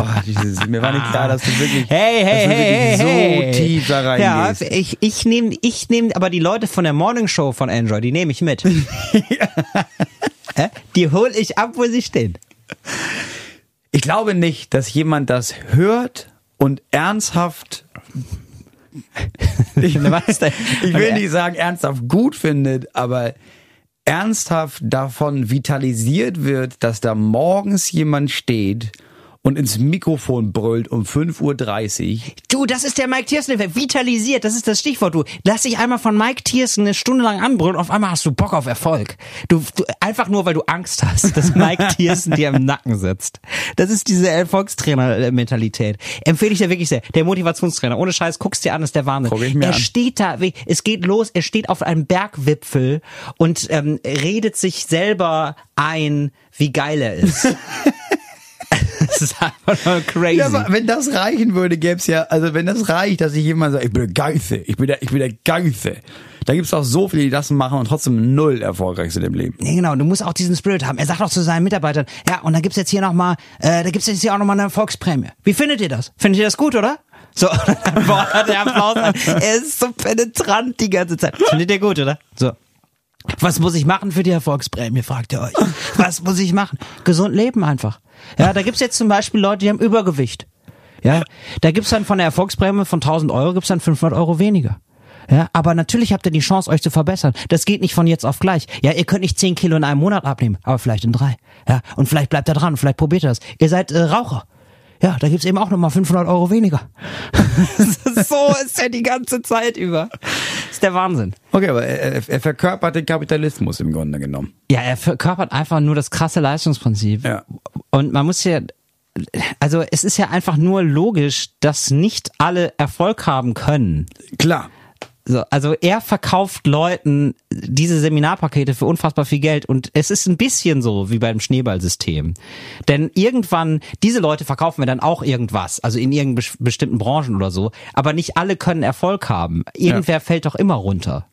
Oh, dieses, mir war nicht klar, dass du wirklich, Hey, hey, dass du hey, wirklich hey, so hey. tief da Ja, reingehst. ich, ich nehme ich nehm, aber die Leute von der Morning Show von Android, die nehme ich mit. Die hole ich ab, wo sie stehen. Ich glaube nicht, dass jemand das hört und ernsthaft ich, ich will nicht sagen ernsthaft gut findet, aber ernsthaft davon vitalisiert wird, dass da morgens jemand steht und ins Mikrofon brüllt um 5.30 Uhr. Du, das ist der Mike Tiersen-Effekt. Vitalisiert, das ist das Stichwort. Du lass dich einmal von Mike Tiersen eine Stunde lang anbrüllen und auf einmal hast du Bock auf Erfolg. Du, du einfach nur, weil du Angst hast, dass Mike Tiersen dir im Nacken sitzt. Das ist diese Erfolgstrainer-Mentalität. Empfehle ich dir wirklich sehr. Der Motivationstrainer. Ohne Scheiß, guckst dir an, ist der Wahnsinn. Guck ich mir er an. steht da, es geht los, er steht auf einem Bergwipfel und ähm, redet sich selber ein, wie geil er ist. das ist einfach nur crazy. Ja, aber wenn das reichen würde, gäbe es ja, also wenn das reicht, dass sich jemand sagt, ich bin der Geilste, ich bin der, ich bin der Geilste. Da gibt es auch so viele, die das machen und trotzdem null erfolgreich sind im Leben. Nee, genau, du musst auch diesen Spirit haben. Er sagt auch zu seinen Mitarbeitern, ja, und da gibt's jetzt hier nochmal, äh, da gibt's jetzt hier auch nochmal eine Erfolgsprämie. Wie findet ihr das? Findet ihr das gut, oder? So, dann fordert der Applaus an. Er ist so penetrant die ganze Zeit. Findet ihr gut, oder? So. Was muss ich machen für die Erfolgsprämie, fragt ihr euch. Was muss ich machen? Gesund leben einfach. Ja, da gibt's jetzt zum Beispiel Leute, die haben Übergewicht. Ja, da gibt's dann von der Erfolgsprämie von 1000 Euro gibt's dann 500 Euro weniger. Ja, aber natürlich habt ihr die Chance, euch zu verbessern. Das geht nicht von jetzt auf gleich. Ja, ihr könnt nicht 10 Kilo in einem Monat abnehmen, aber vielleicht in drei. Ja, und vielleicht bleibt ihr dran, vielleicht probiert ihr das. Ihr seid äh, Raucher. Ja, da gibt's eben auch nochmal 500 Euro weniger. so ist er die ganze Zeit über. ist der Wahnsinn. Okay, aber er, er verkörpert den Kapitalismus im Grunde genommen. Ja, er verkörpert einfach nur das krasse Leistungsprinzip. Ja. Und man muss ja, also es ist ja einfach nur logisch, dass nicht alle Erfolg haben können. Klar. So, also er verkauft Leuten diese Seminarpakete für unfassbar viel Geld und es ist ein bisschen so wie beim Schneeballsystem. Denn irgendwann, diese Leute verkaufen wir dann auch irgendwas, also in irgendeinen bes- bestimmten Branchen oder so, aber nicht alle können Erfolg haben. Irgendwer fällt doch immer runter.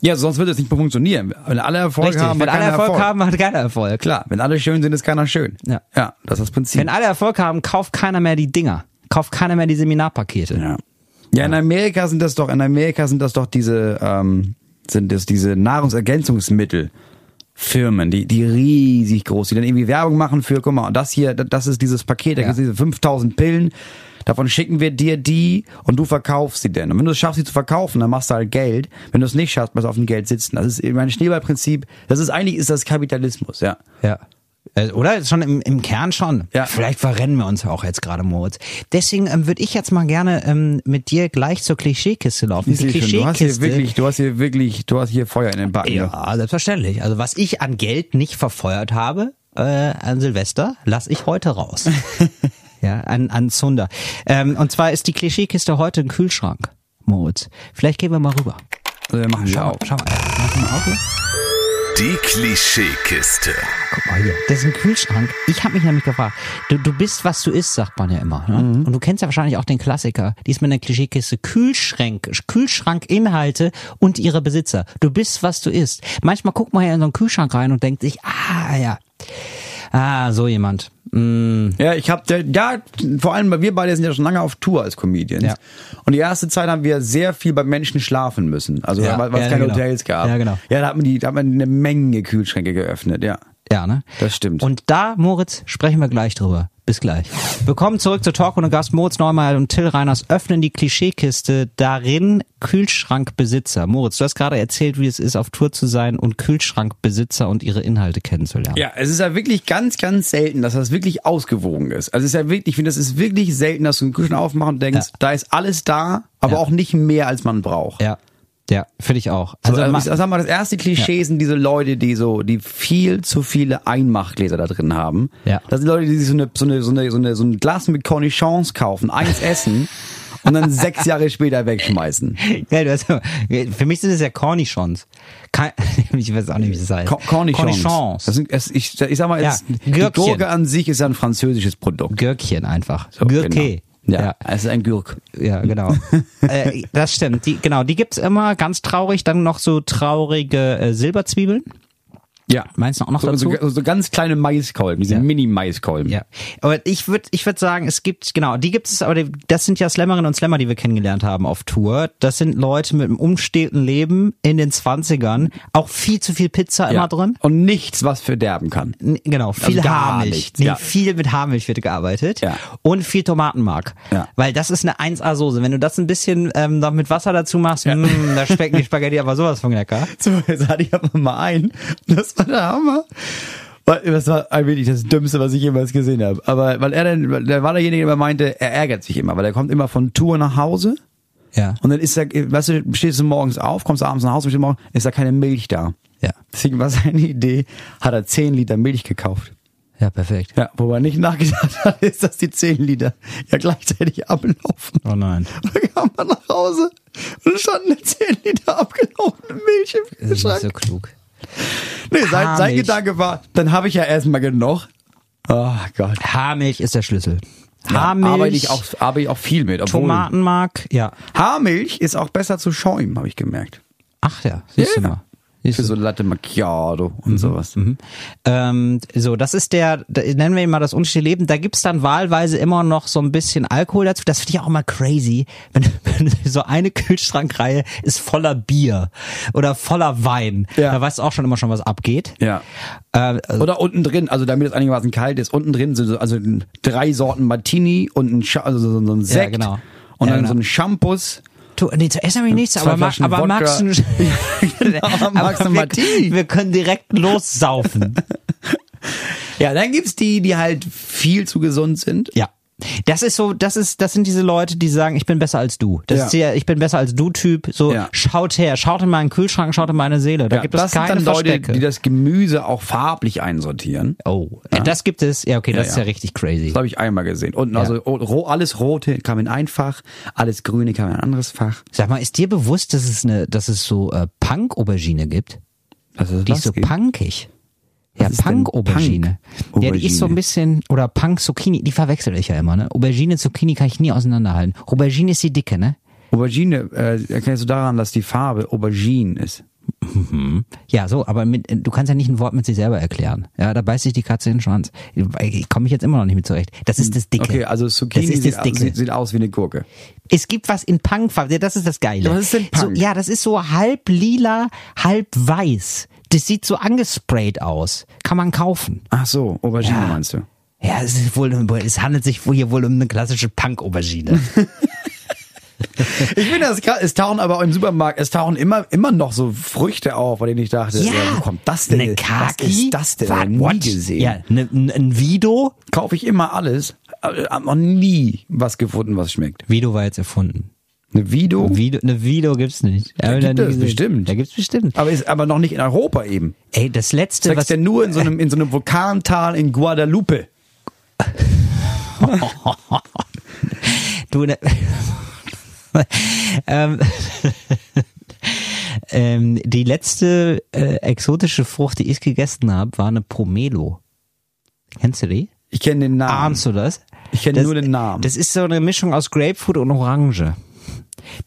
Ja, sonst würde es nicht mehr funktionieren. Wenn alle Erfolg Richtig, haben, wenn hat alle keiner Erfolg, haben, hat keiner Erfolg. Klar, wenn alle schön sind, ist keiner schön. Ja. Ja, das ist das Prinzip. Wenn alle Erfolg haben, kauft keiner mehr die Dinger. Kauft keiner mehr die Seminarpakete. Ja. Ja, in Amerika sind das doch, in Amerika sind das doch diese, ähm, sind das diese Nahrungsergänzungsmittel. Firmen, die, die riesig groß, die dann irgendwie Werbung machen für, guck mal, das hier, das ist dieses Paket, da Ja. gibt es diese 5000 Pillen, davon schicken wir dir die und du verkaufst sie denn. Und wenn du es schaffst, sie zu verkaufen, dann machst du halt Geld. Wenn du es nicht schaffst, bleibst du auf dem Geld sitzen. Das ist mein Schneeballprinzip. Das ist eigentlich, ist das Kapitalismus, ja. Ja. Äh, Oder? Schon im, im Kern schon. Ja. Vielleicht verrennen wir uns ja auch jetzt gerade, Moritz. Deswegen ähm, würde ich jetzt mal gerne ähm, mit dir gleich zur Klischeekiste laufen. Die schon, du hast hier Klischeekiste. wirklich, du hast hier wirklich, du hast hier Feuer in den Backen. Ja, selbstverständlich. Also was ich an Geld nicht verfeuert habe äh, an Silvester, lass ich heute raus. ja, an, an Zunder. Ähm, und zwar ist die Klischeekiste heute ein Kühlschrank, Moritz. Vielleicht gehen wir mal rüber. Also wir machen Schau ja mal, schau mal. Mach mal auf hier. Die Klischeekiste. Guck mal hier, das ist ein Kühlschrank. Ich habe mich nämlich gefragt, du, du bist, was du isst, sagt man ja immer. Ne? Und du kennst ja wahrscheinlich auch den Klassiker, die ist mit einer Klischeekiste, Kühlschränke, Kühlschrankinhalte und ihre Besitzer. Du bist, was du isst. Manchmal guckt man ja in so einen Kühlschrank rein und denkt sich, ah ja, ah, so jemand. Mm, Ja, ich habe ja vor allem, weil wir beide sind ja schon lange auf Tour als Comedians. Ja. Und die erste Zeit haben wir sehr viel bei Menschen schlafen müssen. Also Ja, weil weil es ja, keine genau. Hotels gab. Ja, genau. Ja, da hat man die, da hat man eine Menge Kühlschränke geöffnet, ja. Ja, ne? Das stimmt. Und da, Moritz, sprechen wir gleich drüber. Bis gleich. Willkommen zurück zu Talk ohne Gast. Moritz Neumeier und Till Reiners öffnen die Klischeekiste. Darin Kühlschrankbesitzer. Moritz, du hast gerade erzählt, wie es ist, auf Tour zu sein und Kühlschrankbesitzer und ihre Inhalte kennenzulernen. Ja, es ist ja wirklich ganz, ganz selten, dass das wirklich ausgewogen ist. Also es ist ja wirklich, ich finde, es ist wirklich selten, dass du einen Kühlschrank aufmachst und denkst, Ja. da ist alles da, aber Ja. auch nicht mehr, als man braucht. Ja, ja finde ich auch. Also, Also, ich sag mal, das erste Klischee sind diese Leute, die so, die viel zu viele Einmachgläser da drin haben. Ja. Das sind Leute, die sich so eine, so eine, so eine, so eine, so ein Glas mit Cornichons kaufen, eins essen und dann sechs Jahre später wegschmeißen. Ja, du hast, für mich sind es ja Cornichons. Ich weiß auch nicht, wie das heißt. Co- Cornichons. Cornichons. Das sind, es, ich, ich sag mal, Ja, es, die. Gurke an sich ist ja ein französisches Produkt. Gürkchen einfach. So, Gürke. Genau. Ja, es ist ein Gürk. Ja, genau. äh, das stimmt. Die, genau, die gibt's immer ganz traurig. Dann noch so traurige äh, Silberzwiebeln. Ja. Meinst du auch noch So, dazu? so, so ganz kleine Maiskolben, diese Ja. Mini-Maiskolben. Ja, aber ich würde ich würd sagen, es gibt, genau, die gibt es, aber die, das sind ja Slammerinnen und Slammer, die wir kennengelernt haben auf Tour. Das sind Leute mit einem umstehenden Leben in den 20ern, auch viel zu viel Pizza immer drin. Und nichts, was verderben kann. N- Genau, viel Also Haarmilch. nee, ja. viel mit Haarmilch wird gearbeitet. Ja. Und viel Tomatenmark. Ja. Weil das ist eine 1A-Soße. Wenn du das ein bisschen ähm, noch mit Wasser dazu machst, mh, da schmecken die Spaghetti aber sowas von lecker. So, jetzt hatte ich aber mal ein. Das war der Hammer. Das war wenig das Dümmste, was ich jemals gesehen habe. Aber weil er dann, der war derjenige, der immer meinte, er ärgert sich immer, weil er kommt immer von Tour nach Hause Ja. und dann ist er, weißt du, stehst du morgens auf, kommst abends nach Hause, morgen, ist da keine Milch da. Ja. Deswegen war seine Idee, hat er 10 Liter Milch gekauft. Ja, perfekt. Ja, wo er nicht nachgedacht hat, ist, dass die 10 Liter ja gleichzeitig ablaufen. Oh nein. Und dann kam er nach Hause und standen 10 Liter abgelaufene Milch im Das ist nicht Kühlschrank. so klug. Nee, sein, sein. Gedanke war, dann habe ich ja erstmal genug. Oh Gott. Haarmilch ist der Schlüssel. Ja, Haarmilch, arbeite ich auch, arbeite ich auch viel mit. Tomatenmark, ja. Haarmilch ist auch besser zu schäumen, habe ich gemerkt. Ach ja, siehst Ja. du mal. Für so Latte Macchiato und sowas. Ähm, so, das ist der, nennen wir ihn mal das unstille Leben. Da gibt's dann wahlweise immer noch so ein bisschen Alkohol dazu. Das finde ich auch mal crazy. Wenn, wenn so eine Kühlschrankreihe ist voller Bier oder voller Wein. Ja. Da weißt du auch schon immer schon, was abgeht. Ja. Äh, Oder unten drin, also damit es einigermaßen kalt ist, unten drin sind so, also drei Sorten Martini und ein, also so, ein Sekt. genau. Und Ja, dann genau. so ein Shampoos. Du, nee, zu essen habe ich nichts, Zwei aber, Flaschen aber Wodka. magst du, Genau, magst du aber wir, wir können direkt lossaufen. Ja, dann gibt's die, die halt viel zu gesund sind. Ja. Das ist so, das ist, das sind diese Leute, die sagen, ich bin besser als du. Das Ja. ist der, ich bin besser als du Typ. So, Ja. schaut her, schaut in meinen Kühlschrank, schaut in meine Seele. Da Ja, gibt es das keine sind dann Leute, Verstecke. die das Gemüse auch farblich einsortieren. oh, das gibt es. Ja, okay, das Ja, ist ja ja. richtig crazy. Das habe ich einmal gesehen. Und also ro alles Rote kam in ein Fach, alles Grüne kam in ein anderes Fach. Sag mal, ist dir bewusst, dass es eine, dass es so äh, Punk-Aubergine gibt? Also Die ist so punkig. Ja, Was Punk-Aubergine. Ja, die ist so ein bisschen, oder Punk-Zucchini, die verwechsel ich ja immer, ne? Aubergine, Zucchini kann ich nie auseinanderhalten. Aubergine ist die dicke, ne? Aubergine äh, erkennst du daran, dass die Farbe Aubergine ist. Ja, so, aber mit, du kannst ja nicht ein Wort mit sich selber erklären. Ja, da beißt sich die Katze in den Schwanz. Ich komme ich jetzt immer noch nicht mit zurecht. Das ist das Dicke. Okay, also Zucchini das ist sieht, das Dicke. sieht, sieht aus wie eine Gurke. Es gibt was in Punkfarbe, ja, das ist das Geile. Was ist denn Punk? So, ja, das ist so halb lila, halb weiß. Das sieht so angesprayt aus. Kann man kaufen. Ach so, Aubergine Ja. meinst du? Ja, es, ist wohl, es handelt sich hier wohl um eine klassische Punk-Aubergine. Ich finde das krass. Es tauchen aber auch im Supermarkt, es tauchen immer, immer noch so Früchte auf, bei denen ich dachte, ja, wo kommt das denn? Eine Kaki? Was ist das denn? What? Nie gesehen. Ja, ne, ein Vido. Kaufe ich immer alles, aber hab noch nie was gefunden, was schmeckt. Vido war jetzt erfunden. Eine Vido, Vido, eine Vido gibt's nicht. Da gibt es bestimmt. Da gibt's bestimmt. aber ist aber noch nicht in Europa eben. Ey, das letzte, Das was ja nur in so einem, in so einem Vulkantal in Guadalupe. du ne, ähm, ähm, die letzte äh, exotische Frucht, die ich gegessen habe, war eine Pomelo. Kennst du die? Ich kenne den Namen. Ahnst du das? Ich kenne nur den Namen. Das ist so eine Mischung aus Grapefruit und Orange.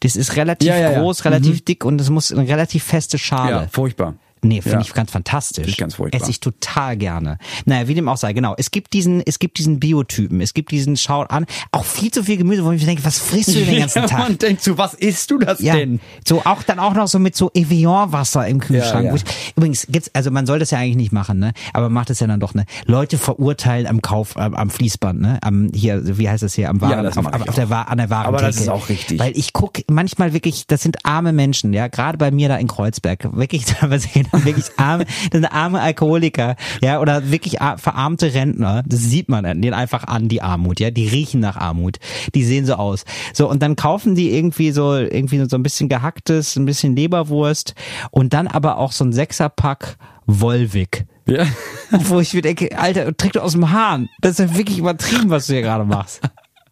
Das ist relativ Ja, ja, groß, relativ dick und es muss eine relativ feste Schale. ja, furchtbar. Nee, finde Ja. ich ganz fantastisch. Finde ich ganz furchtbar. Esse ich total gerne. Naja, wie dem auch sei, genau. Es gibt diesen, es gibt diesen Biotypen, es gibt diesen Schaut an, auch viel zu viel Gemüse, wo ich mir denke, was frisst du denn den ganzen Tag? Man denkt so, was isst du das Ja, denn? so auch dann auch noch so mit so Evian-Wasser im Kühlschrank. Ja, ja. Ich, übrigens gibt's, also man soll das ja eigentlich nicht machen, ne? Aber macht es ja dann doch, ne? Leute verurteilen am Kauf, am, am Fließband, ne? Am hier, wie heißt das hier, am Waren, das auf, auf, der. Wa- an der Waren. Aber das ist auch richtig. Weil ich guck manchmal wirklich, das sind arme Menschen, ja, gerade bei mir da in Kreuzberg, wirklich teilweise wirklich arme, das sind arme Alkoholiker, ja, oder wirklich ar- verarmte Rentner, das sieht man denen einfach an, die Armut, ja, die riechen nach Armut, die sehen so aus. So, und dann kaufen die irgendwie so, irgendwie so ein bisschen gehacktes, ein bisschen Leberwurst und dann aber auch so ein Sechserpack Wolwig. Ja. Wo ich mir denke, Alter, trink du aus dem Hahn. Das ist ja wirklich übertrieben, was du hier gerade machst.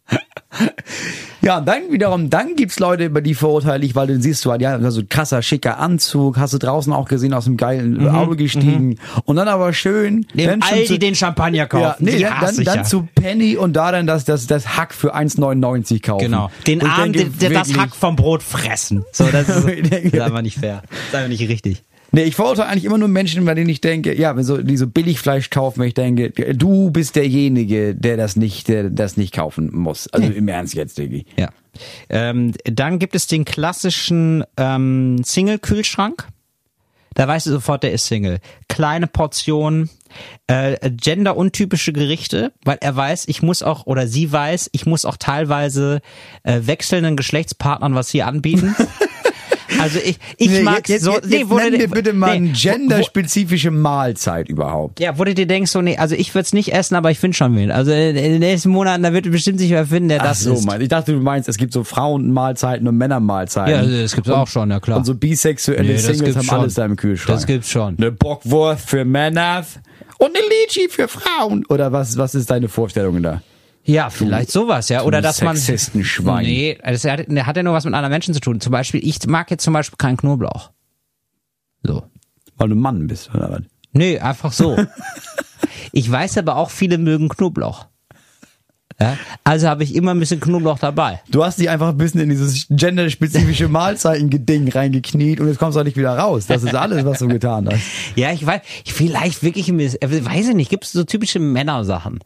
Ja, dann wiederum, dann gibt's Leute, über die verurteile ich, weil du siehst du halt, ja, so ein krasser, schicker Anzug, hast du draußen auch gesehen, aus dem geilen Auto gestiegen. Und dann aber schön, Dem Aldi zu- den Champagner ja, kaufen. nee, die dann, dann, dann ja. zu Penny und da dann das, das, das Hack für 1,99 kaufen. Genau. Den der, das Hack vom Brot fressen. So, das ist, das ist einfach nicht fair. Das ist einfach nicht richtig. Nee, ich verurteile eigentlich immer nur Menschen, bei denen ich denke, ja, wenn so, die so Billigfleisch kaufen, wenn ich denke, du bist derjenige, der das nicht, der das nicht kaufen muss. Also im Ernst jetzt, Diggi. Ja. Ähm, dann gibt es den klassischen ähm, Single-Kühlschrank. Da weißt du sofort, der ist Single. Kleine Portionen, äh, genderuntypische Gerichte, weil er weiß, ich muss auch, oder sie weiß, ich muss auch teilweise äh, wechselnden Geschlechtspartnern was hier anbieten. also ich, ich Nee, mag jetzt, so, jetzt, nee, dir- mir bitte mal nee, eine genderspezifische Mahlzeit überhaupt. Ja, wo du dir denkst, so, nee, also ich würde es nicht essen, aber ich finde schon wen. Also in in den nächsten Monaten, da wird bestimmt sich wer finden, der Ach das so, ist. mein. Ich dachte, du meinst, es gibt so Frauenmahlzeiten und Männermahlzeiten. Ja, also das gibt's auch schon, ja klar. Und so bisexuelle Nee, Singles haben schon. alles da im Kühlschrank. Das gibt's schon. Eine Bockwurst für Männer und eine Litschi für Frauen. Oder was, was ist deine Vorstellung da? Ja, vielleicht sowas, ja. Oder du dass man. Sexistenschwein. Nee, das hat, hat ja nur was mit anderen Menschen zu tun. Zum Beispiel, ich mag jetzt zum Beispiel keinen Knoblauch. So. Weil du Mann bist, oder was? Nee, einfach so. ich weiß aber auch, viele mögen Knoblauch. Ja? Also habe ich immer ein bisschen Knoblauch dabei. Du hast dich einfach ein bisschen in dieses genderspezifische Mahlzeiten-Geding reingekniet und jetzt kommst du auch nicht wieder raus. Das ist alles, was du getan hast. Ja, ich weiß, vielleicht wirklich, weiß ich nicht, gibt es so typische Männersachen?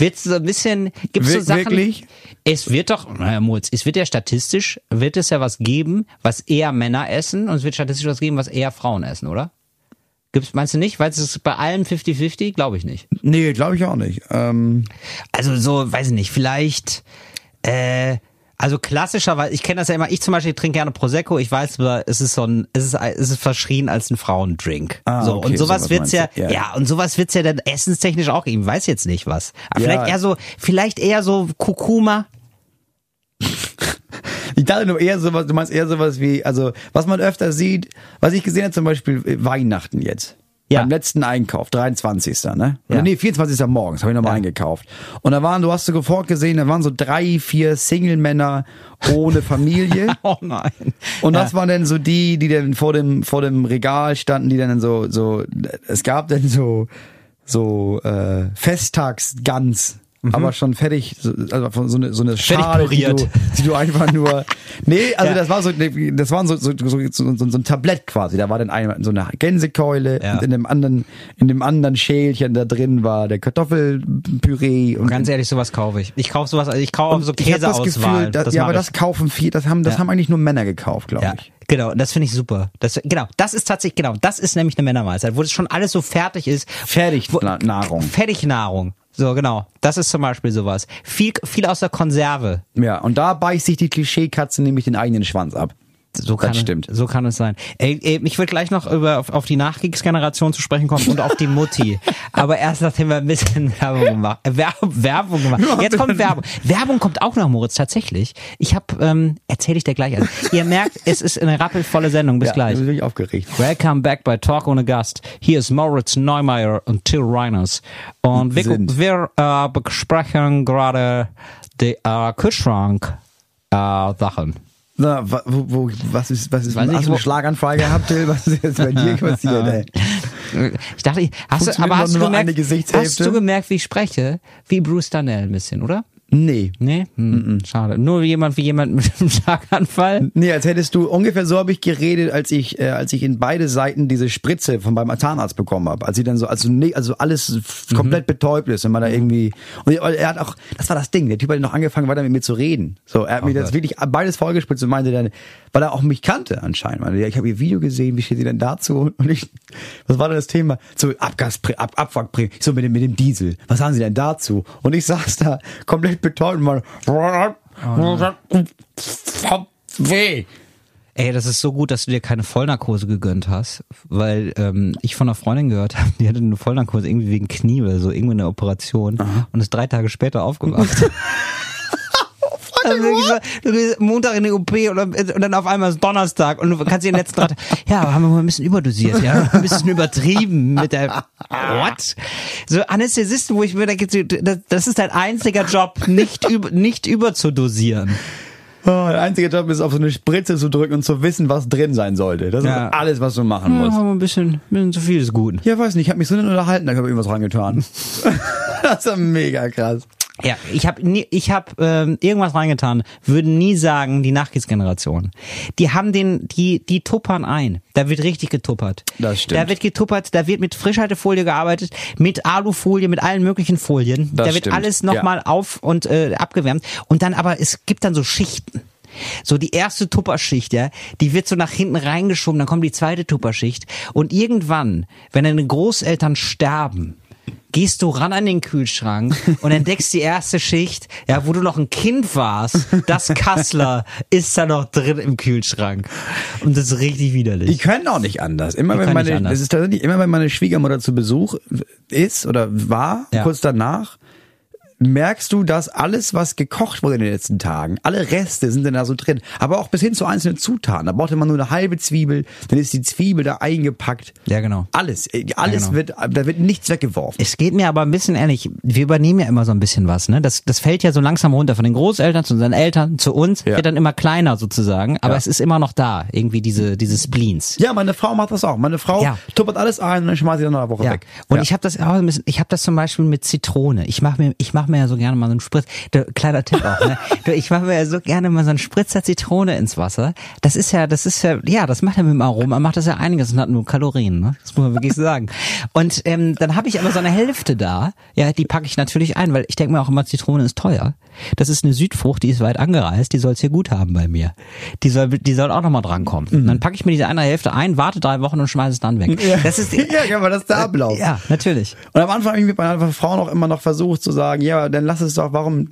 Wird so ein bisschen, gibt es so Sachen? wirklich? Es wird doch, naja, Moritz, es wird ja statistisch, wird es ja was geben, was eher Männer essen und es wird statistisch was geben, was eher Frauen essen, oder? Gibt's, meinst du nicht? Weil es ist bei allen 50-50? Glaube ich nicht. Nee, glaube ich auch nicht. Ähm, Also so, weiß ich nicht, vielleicht, äh, also klassischerweise, ich kenne das ja immer, ich zum Beispiel trinke gerne Prosecco, ich weiß, aber es ist so ein, es ist, es ist verschrien als ein Frauendrink. Ah, so, okay, und sowas sowas wird's ja, ja, ja. und sowas wird's ja dann essenstechnisch auch geben, weiß jetzt nicht was. Aber Ja. vielleicht eher so, vielleicht eher so Kurkuma. Ich dachte nur eher sowas, du meinst eher sowas wie, also was man öfter sieht, was ich gesehen habe, zum Beispiel äh, Weihnachten jetzt. Ja. Beim letzten Einkauf, 23. Ne? Oder Ja. nee, 24. morgens habe ich nochmal eingekauft. Und da waren, du hast sofort gesehen, da waren so drei, vier Single-Männer ohne Familie. Oh nein. Und das waren dann so die, die dann vor dem, vor dem Regal standen, die dann so, so, es gab dann so, so, äh, Festtagsgans. Aber schon fertig, so- also von so eine, so eine Mhm. Fertig Schale, die du, die du einfach nur, nee, also Ja. das war so, das waren so, so, so, so, so, so ein Tablett quasi. Da war dann ein, so eine Gänsekeule Ja. und in dem anderen, in dem anderen Schälchen da drin war der Kartoffelpüree und Ganz ehrlich, sowas kaufe ich. Ich kaufe sowas, also ich kaufe so hab das Käseauswahl. Gefühl, dass, ja, aber ich. das kaufen viel, das haben, das Ja. haben eigentlich nur Männer gekauft, glaube Ja, ich. genau, das finde ich super. Das, genau, das ist tatsächlich, genau, das ist nämlich eine Männermahlzeit, wo das schon alles so fertig ist. Fertignahrung. Fertignahrung. So, genau. Das ist zum Beispiel sowas. Viel, viel aus der Konserve. Ja, und da beißt sich die Klischeekatze nämlich den eigenen Schwanz ab. So kann, stimmt. So kann es sein. Ey, ey, ich würde gleich noch über, auf, auf die Nachkriegsgeneration zu sprechen kommen und auf die Mutti. Aber erst nachdem wir ein bisschen Werbung gemacht äh, Wer Werbung gemacht. Jetzt kommt Werbung. Werbung kommt auch noch, Moritz, tatsächlich. Ich habe, ähm, erzähle ich dir gleich. Also, ihr merkt, es ist eine rappelvolle Sendung. Bis ja, gleich. Bin ich aufgeregt. Welcome back bei Talk ohne Gast. Hier ist Moritz Neumeier und Till Reiners. Und wir, wir äh, besprechen gerade die äh, Kühlschrank äh. Na, wa- wo, wo, was ist, was ist, Weiß hast du einen Schlaganfall gehabt, Till? Was ist jetzt bei dir passiert, ey? Ich dachte, hast du, aber hast du, eine gemerkt, hast du gemerkt, wie ich spreche? Wie Bruce Darnell ein bisschen, oder? Nee. Nee? Hm, Schade. Nur jemand wie jemand mit einem Schlaganfall. Nee, als hättest du, ungefähr so habe ich geredet, als ich, äh, als ich in beide Seiten diese Spritze von beim Zahnarzt bekommen habe. Als sie dann so, also, nee, also alles f- komplett betäubt ist und man da irgendwie, und er hat auch, das war das Ding, der Typ hat noch angefangen weiter mit mir zu reden. So, er hat mir das wirklich beides vollgespritzt und meinte dann, weil er auch mich kannte anscheinend. Ich habe ihr Video gesehen, wie steht sie denn dazu? Und ich, was war denn das Thema? So, Abgasprämie, Ab, Abwrackprämie, so mit dem, mit dem Diesel. Was haben sie denn dazu? Und ich saß da komplett betäubt und mal, weh. Ey, das ist so gut, dass du dir keine Vollnarkose gegönnt hast, weil ähm, ich von einer Freundin gehört habe, die hatte eine Vollnarkose irgendwie wegen Knie oder so, irgendwie eine Operation und ist drei Tage später aufgewacht. Also wirklich so, du gehst Montag in die OP und, und dann auf einmal ist Donnerstag und du kannst dir den letzten Rat, ja, haben wir mal ein bisschen überdosiert, ja, ein bisschen übertrieben mit der, what? So Anästhesisten, wo ich mir denke, das, das ist dein einziger Job, nicht über, nicht überzudosieren. Oh, der einzige Job ist, auf so eine Spritze zu drücken und zu wissen, was drin sein sollte. Das Ja. ist alles, was du machen Ja, musst. ein bisschen, ein bisschen zu viel ist gut. Ja, weiß nicht, ich habe mich so nicht unterhalten, da habe ich irgendwas reingetan. das ist ja mega krass. Ja, ich habe ich habe ähm, irgendwas reingetan. Würden nie sagen, die Nachkriegsgeneration. Die haben den, die die tuppern ein. Da wird richtig getuppert. Das stimmt. Da wird getuppert, da wird mit Frischhaltefolie gearbeitet, mit Alufolie, mit allen möglichen Folien. Das da wird stimmt, alles nochmal auf und äh, abgewärmt. Und dann aber es gibt dann so Schichten. So die erste Tupperschicht, ja, die wird so nach hinten reingeschoben, dann kommt die zweite Tupperschicht und irgendwann, wenn deine Großeltern sterben, gehst du ran an den Kühlschrank und entdeckst die erste Schicht, ja, wo du noch ein Kind warst, das Kassler ist da noch drin im Kühlschrank und das ist richtig widerlich. Die können auch nicht anders. Immer Die wenn meine, das ist tatsächlich immer wenn meine Schwiegermutter zu Besuch ist oder war, Ja. kurz danach, merkst du, dass alles, was gekocht wurde in den letzten Tagen, alle Reste sind dann da so drin. Aber auch bis hin zu einzelnen Zutaten. Da brauchte man nur eine halbe Zwiebel, dann ist die Zwiebel da eingepackt. Ja, genau. Alles, äh, alles genau. wird, da wird nichts weggeworfen. Es geht mir aber ein bisschen ehrlich, wir übernehmen ja immer so ein bisschen was, ne? Das, das fällt ja so langsam runter von den Großeltern zu unseren Eltern, zu uns, Ja. wird dann immer kleiner sozusagen, aber Ja. es ist immer noch da, irgendwie diese, diese Spleens. Ja, meine Frau macht das auch. Meine Frau Ja. tuppert alles ein und dann schmeißt sie dann einer Woche Ja. weg. Und ja. ich habe das ich habe das zum Beispiel mit Zitrone. Ich mache mir, ich mache mir ja so gerne mal so einen Spritz. Du, kleiner Tipp auch, ne? Du, ich mache mir ja so gerne mal so einen Spritzer Zitrone ins Wasser. Das ist ja, das ist ja, ja, das macht ja mit dem Aroma, macht das ja einiges und hat nur Kalorien, ne? Das muss man wirklich sagen. Und ähm, dann habe ich aber so eine Hälfte da. Ja, die packe ich natürlich ein, weil ich denke mir auch immer, Zitrone ist teuer. Das ist eine Südfrucht, die ist weit angereist, die soll's hier gut haben bei mir. Die soll, die soll auch nochmal drankommen. Und dann packe ich mir diese eine Hälfte ein, warte drei Wochen und schmeiße es dann weg. Das ist ja, ja, aber das ist der Ablauf. ja, natürlich. Und am Anfang habe ich mit meiner Frau noch immer noch versucht zu sagen, ja, dann lass es doch, warum,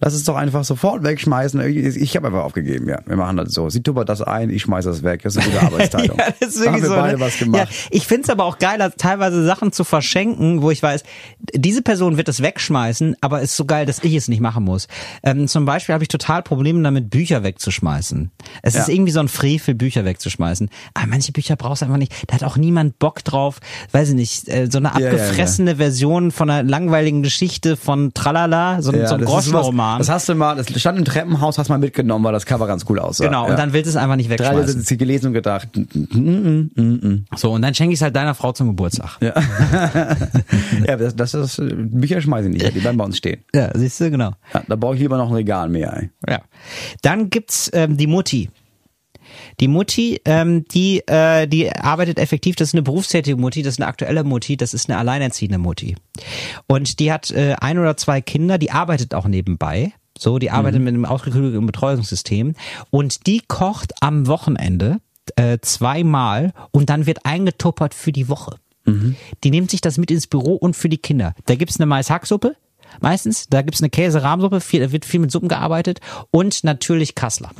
lass es doch einfach sofort wegschmeißen. Ich, habe einfach aufgegeben, ja. Wir machen das so. Sie tuppert das ein, ich schmeiß das weg. Das ist eine gute Arbeitsteilung. Ja, das ist Da haben wir so. beide ne? was gemacht. Ja, ich find's aber auch geil, teilweise Sachen zu verschenken, wo ich weiß, diese Person wird es wegschmeißen, aber es ist so geil, dass ich es nicht machen muss. Ähm, zum Beispiel habe ich total Probleme damit, Bücher wegzuschmeißen. Es ist Ja. irgendwie so ein Frevel, Bücher wegzuschmeißen. Aber manche Bücher brauchst du einfach nicht. Da hat auch niemand Bock drauf, weiß ich nicht, äh, so eine Ja, ja, abgefressene Version von einer langweiligen Geschichte von Tralala, so, so ein das Groschenroman. Das hast du mal, das stand im Treppenhaus, hast mal mitgenommen, weil das Cover ganz cool aussah. Genau, ja. und dann willst du es einfach nicht Drei wegschmeißen. sind sie gelesen und gedacht, mm, mm, mm, mm. So, und dann schenke ich es halt deiner Frau zum Geburtstag. ja, ja das, das, das, Bücher schmeiße ich nicht, die bleiben bei uns stehen. Ja, siehst du, genau. Ja, da brauche ich lieber noch ein Regal mehr. Ey. Ja. Dann gibt's ähm, die Mutti. Die Mutti, ähm, die, äh, die arbeitet effektiv, das ist eine berufstätige Mutti, das ist eine aktuelle Mutti, das ist eine alleinerziehende Mutti. Und die hat äh, ein oder zwei Kinder, die arbeitet auch nebenbei. So, die arbeitet mit einem ausgeklügelten Betreuungssystem. Und die kocht am Wochenende äh, zweimal und dann wird eingetuppert für die Woche. Die nimmt sich das mit ins Büro und für die Kinder. Da gibt's eine Mais-Hacksuppe, meistens. Da gibt's eine Käse-Rahmsuppe, viel, da wird viel mit Suppen gearbeitet. Und natürlich Kassler.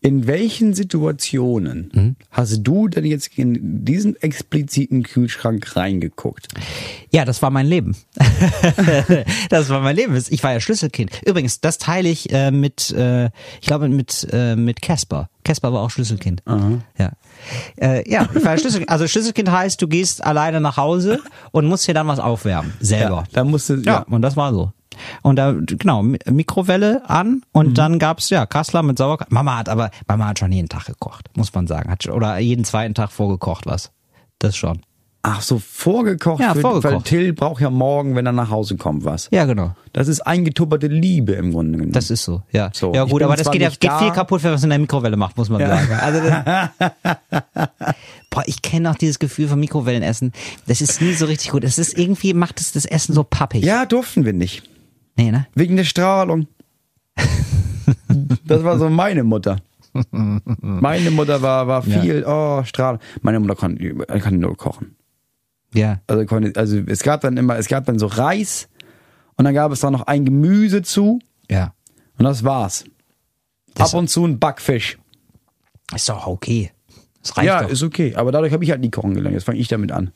In welchen Situationen Mhm. hast du denn jetzt in diesen expliziten Kühlschrank reingeguckt? Ja, das war mein Leben. das war mein Leben. Ich war ja Schlüsselkind. Übrigens, das teile ich äh, mit, äh, ich glaube mit äh, mit Casper. Casper war auch Schlüsselkind. Ja. Äh, ja, ich war ja Schlüsselkind. Also Schlüsselkind heißt, du gehst alleine nach Hause und musst dir dann was aufwärmen. Selber. da musst du, Ja, ja. und das war so. Und da, genau, Mi- Mikrowelle an und dann gab's ja Kassler mit Sauerkraut. Mama hat aber, Mama hat schon jeden Tag gekocht, muss man sagen. Hat, oder jeden zweiten Tag vorgekocht was. Das schon. Ach so, vorgekocht, Ja, für, vorgekocht. weil Till braucht ja morgen, wenn er nach Hause kommt, was. Ja, genau. Das ist eingetupperte Liebe im Grunde genommen. Das ist so, ja. So, ja gut, aber das geht, ja, geht da. viel kaputt, wenn man es in der Mikrowelle macht, muss man sagen. Also das, boah, ich kenne auch dieses Gefühl von Mikrowellenessen. Das ist nie so richtig gut. Es ist irgendwie, macht es das Essen so pappig. ja, durften wir nicht. Nee, ne? Wegen der Strahlung. das war so meine Mutter. Meine Mutter war, war viel, oh, Strahlung. Meine Mutter kann, kann nur kochen. Ja. Also, konnte, also es gab dann immer, es gab dann so Reis und dann gab es da noch ein Gemüse zu Ja. und das war's. Das- Ab und zu ein Backfisch. Ist doch okay. Das reicht ja, doch. ist okay. Aber dadurch habe ich halt nie kochen gelernt. Jetzt fange ich damit an.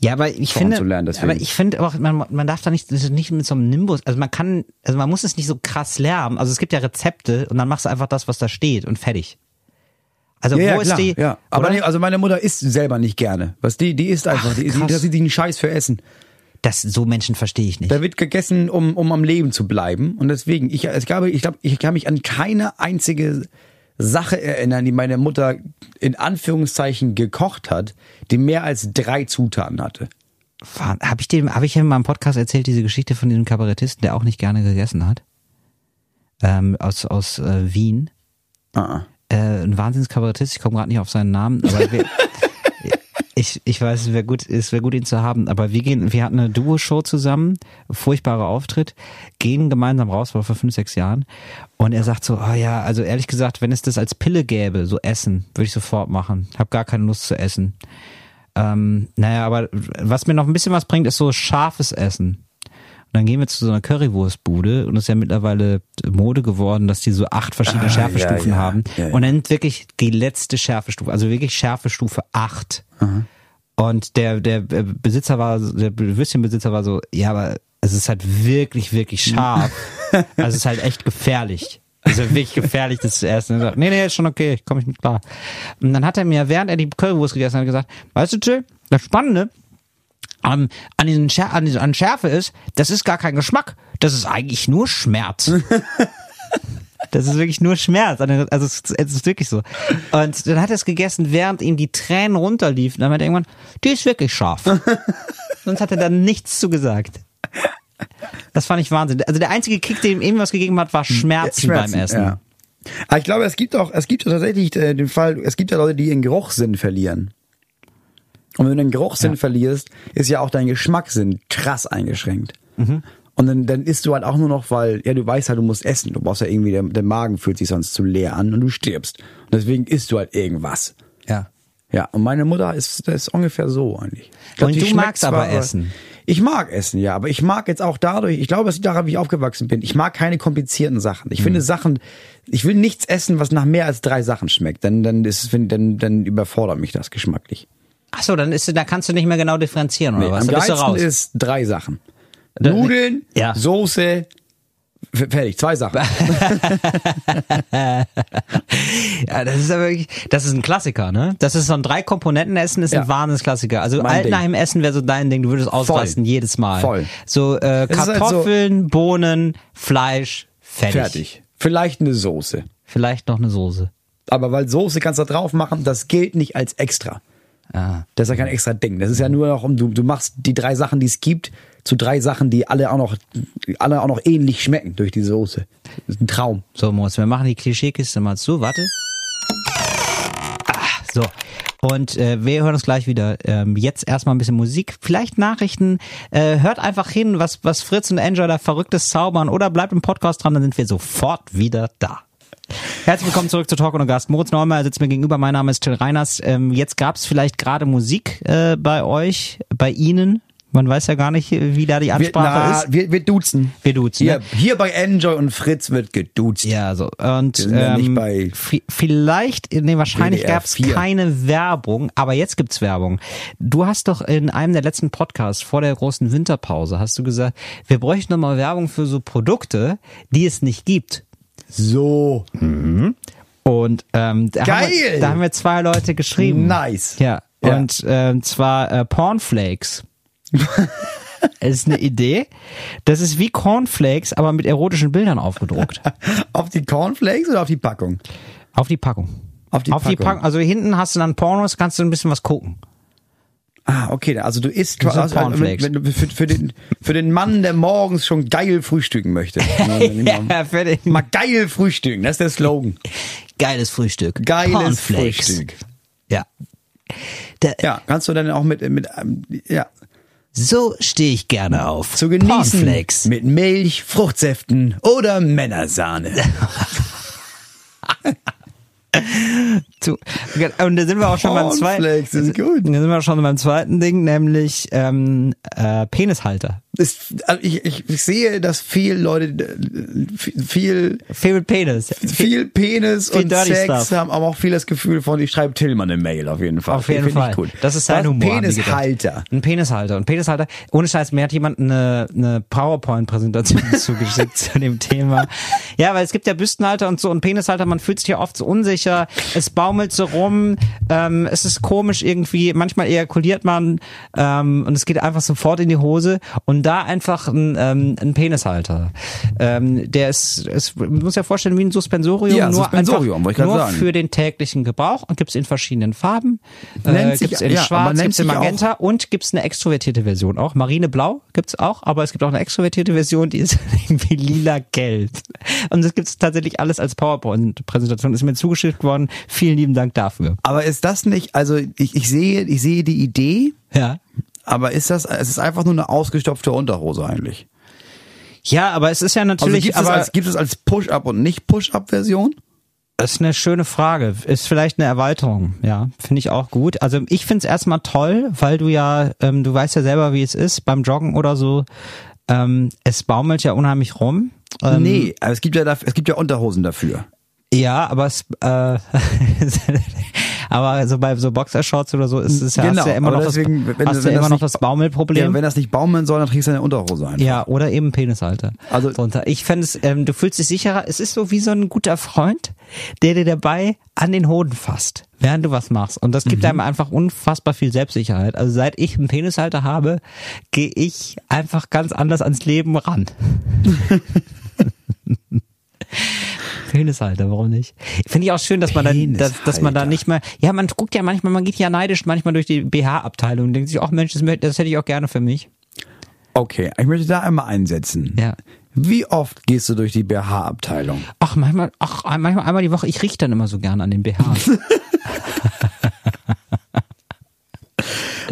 Ja, aber ich finde, lernen, aber ich finde auch, man, man darf da nicht, nicht mit so einem Nimbus, also man kann, also man muss es nicht so krass lernen. Also es gibt ja Rezepte und dann machst du einfach das, was da steht und fertig. Also Ja, wo ja, ist klar, die? ja. Aber nee, also meine Mutter isst selber nicht gerne. Was die, die isst einfach, Ach, die, die interessiert sich einen Scheiß für Essen. das so Menschen verstehe ich nicht. Da wird gegessen, um, um am Leben zu bleiben. Und deswegen, ich, ich glaube, ich glaube, ich kann mich an keine einzige Sache erinnern, die meine Mutter in Anführungszeichen gekocht hat, die mehr als drei Zutaten hatte. Habe ich dem, habe ich in meinem Podcast erzählt diese Geschichte von diesem Kabarettisten, der auch nicht gerne gegessen hat, ähm, aus aus äh, Wien. Ah, äh, ein Wahnsinnskabarettist, ich komme gerade nicht auf seinen Namen, aber ich, ich weiß, es wäre gut, es wäre gut, ihn zu haben, aber wir gehen, wir hatten eine Duo-Show zusammen, furchtbarer Auftritt, gehen gemeinsam raus, war vor fünf, sechs Jahren, und er sagt so, oh ja, also ehrlich gesagt, wenn es das als Pille gäbe, so Essen, würde ich sofort machen, hab gar keine Lust zu essen. Ähm, naja, aber was mir noch ein bisschen was bringt, ist so scharfes Essen. Und dann gehen wir zu so einer Currywurstbude und es ist ja mittlerweile Mode geworden, dass die so acht verschiedene Ah, Schärfestufen ja, ja, haben. ja. Und dann wirklich die letzte Schärfestufe, also wirklich Schärfestufe acht. Und der, der Besitzer war, der Würstchenbesitzer war so, ja, aber es ist halt wirklich, wirklich scharf. also es ist halt echt gefährlich. Also wirklich gefährlich, das zu essen. Und er sagt, nee, nee, ist schon okay, ich komme ich mit klar. Und dann hat er mir, während er die Currywurst gegessen hat, gesagt, weißt du, Jill, das Spannende an, an, diesen Schär, an, an Schärfe ist, das ist gar kein Geschmack, das ist eigentlich nur Schmerz. Das ist wirklich nur Schmerz. Also es ist, es ist wirklich so. Und dann hat er es gegessen, während ihm die Tränen runterliefen. Dann hat er irgendwann, die ist wirklich scharf. Sonst hat er dann nichts zu gesagt. Das fand ich Wahnsinn. Also der einzige Kick, der ihm irgendwas gegeben hat, war Schmerzen, beim Essen. Ja. Aber ich glaube, es gibt auch, es gibt tatsächlich äh, den Fall, es gibt ja Leute, die ihren Geruchssinn verlieren. Und wenn du den Geruchssinn Ja. verlierst, ist ja auch dein Geschmackssinn krass eingeschränkt. Mhm. Und dann, dann isst du halt auch nur noch, weil, ja, du weißt halt, du musst essen. Du brauchst ja irgendwie, der, der Magen fühlt sich sonst zu leer an und du stirbst. Und deswegen isst du halt irgendwas. Ja. Ja, und meine Mutter ist, ist ungefähr so eigentlich. Ich glaub, Und du magst aber Essen. Ich mag Essen, ja, aber ich mag jetzt auch dadurch, ich glaube, es liegt daran, wie ich aufgewachsen bin. Ich mag keine komplizierten Sachen. Ich Hm. finde Sachen, ich will nichts essen, was nach mehr als drei Sachen schmeckt. Dann, dann ist, dann, dann überfordert mich das geschmacklich. Ach so, dann ist, da kannst du nicht mehr genau differenzieren, oder Nee, was? am Da bist du raus. ist drei Sachen. Nudeln, Ja. Soße, fertig, zwei Sachen. Ja, das ist aber wirklich, das ist ein Klassiker, ne? Das ist so ein drei Komponenten Essen ist ein Ja. Wahnsinnsklassiker. Also Mein Ding. Altenheim Essen wäre so dein Ding, du würdest ausrasten jedes Mal. Voll. So äh, ist halt so- Kartoffeln, Bohnen, Fleisch, fertig. Fertig. Vielleicht eine Soße. Vielleicht noch eine Soße. Aber weil Soße kannst du da drauf machen, das gilt nicht als extra. Ah. Das ist ja kein extra Ding. Das ist ja nur noch um, du, du machst die drei Sachen, die es gibt, zu drei Sachen, die alle auch noch, alle auch noch ähnlich schmecken durch die Soße. Das ist ein Traum. So, Moritz, wir machen die Klischeekiste mal zu. Warte. Ah, so. Und äh, wir hören uns gleich wieder. Ähm, jetzt erstmal ein bisschen Musik, vielleicht Nachrichten. Äh, hört einfach hin, was, was Fritz und Enjoy da verrücktes zaubern oder bleibt im Podcast dran, dann sind wir sofort wieder da. Herzlich willkommen zurück zu Talk und Gast. Moritz Neumeier sitzt mir gegenüber. Mein Name ist Till Reiners. Ähm, jetzt gab es vielleicht gerade Musik äh, bei euch, bei Ihnen. Man weiß ja gar nicht, wie da die Wir, Ansprache na, ist. wir, wir duzen. Wir duzen, Hier, ne? hier bei Enjoy und Fritz wird geduzt. Ja, so. Und Wir ähm, bei vi- vielleicht, nee, wahrscheinlich gab es 4. keine Werbung, aber jetzt gibt's Werbung. Du hast doch in einem der letzten Podcasts vor der großen Winterpause hast du gesagt, wir bräuchten nochmal Werbung für so Produkte, die es nicht gibt. So. Und ähm, da, Haben Geil! wir, da haben wir zwei Leute geschrieben. Nice. Ja. Ja. Und ähm, zwar äh, Pornflakes. Es ist eine Idee. Das ist wie Cornflakes, aber mit erotischen Bildern aufgedruckt. Auf die Cornflakes oder auf die Packung? Auf die Packung. Auf die Auf die Packung. Packung. Also hinten hast du dann Pornos, kannst du ein bisschen was gucken. Ah, okay. Also du isst sind also, also, Cornflakes. wenn, du- für, für, den, für den Mann, der morgens schon geil frühstücken möchte. Ja, fertig. Mal geil frühstücken, das ist der Slogan. Geiles Frühstück. Geiles Cornflakes. Frühstück. Ja. Da, Ja, kannst du dann auch mit, mit ja, So stehe ich gerne auf. zu genießen Cornflakes. mit Milch, Fruchtsäften oder Männersahne. Zu, und da sind wir auch schon beim zweiten. Cornflakes ist gut. Da sind wir schon beim zweiten Ding, nämlich ähm, äh, Penishalter. es, also ich, ich, ich sehe, dass viel Leute äh, viel Favorite Penis. viel Penis Viel und dirty Sex stuff. haben aber auch viel das Gefühl von, ich schreibe Tillmann eine Mail auf jeden Fall. Auf jeden Fall. Gut. Das ist sein? Humor. Penishalter. Ein Penishalter. Ein Penishalter. Ohne Scheiß, mir hat jemand eine, eine PowerPoint-Präsentation zugeschickt zu dem Thema. Ja, weil es gibt ja Büstenhalter und so und Penishalter, man fühlt sich ja oft so unsicher. Es baumelt so rum. Ähm, es ist komisch irgendwie. Manchmal ejakuliert man ähm, und es geht einfach sofort in die Hose. Und da einfach ein, ähm, ein Penishalter. Ähm, der ist, es muss ja vorstellen, wie ein Suspensorium. Ja, nur Suspensorium, einfach, nur sagen. für den täglichen Gebrauch und gibt's in verschiedenen Farben. Nennt Äh, sich- gibt's in ja, Schwarz, gibt's in sich auch- Magenta und gibt's eine extrovertierte Version auch. Marineblau gibt's auch, aber es gibt auch eine extrovertierte Version, die ist irgendwie lila-gelb. Und das gibt's tatsächlich alles als PowerPoint-Präsentation. Ist mir zugeschickt worden. Vielen lieben Dank dafür. Aber ist das nicht, also ich, ich sehe, ich sehe die Idee, Ja. aber ist das, es ist einfach nur eine ausgestopfte Unterhose eigentlich. Ja, aber es ist ja Also natürlich, gibt es aber als, gibt es als Push-Up und nicht Push-Up-Version? Das ist eine schöne Frage. Ist vielleicht eine Erweiterung, ja. Finde ich auch gut. Also ich finde es erstmal toll, weil du ja, ähm, du weißt ja selber, wie es ist beim Joggen oder so. Ähm, es baumelt ja unheimlich rum. Ähm, nee, aber es gibt ja dafür, es gibt ja Unterhosen dafür. Ja, aber es, äh, aber so bei so Boxershorts oder so ist es ja, Genau, hast ja immer noch deswegen, das, wenn- hast wenn ja das immer noch das Baumelproblem. Ja, wenn das nicht baumeln soll, dann trägst du eine Unterhose ein. Ja, oder eben Penishalter. Also- drunter. Ich fände es, ähm, du fühlst dich sicherer. Es ist so wie so ein guter Freund, der dir dabei an den Hoden fasst, während du was machst. Und das gibt Mhm. einem einfach unfassbar viel Selbstsicherheit. Also seit ich einen Penishalter habe, gehe ich einfach ganz anders ans Leben ran. Penishalter, warum nicht? Finde ich auch schön, dass man dann, dass, dass man da nicht mehr, ja, man guckt ja manchmal, man geht ja neidisch manchmal durch die BH-Abteilung und denkt sich, ach Mensch, das, das hätte ich auch gerne für mich. Okay, ich möchte da einmal einsetzen. Ja. Wie oft gehst du durch die BH-Abteilung? Ach, manchmal, ach, manchmal einmal die Woche. Ich riech dann immer so gerne an den BHs.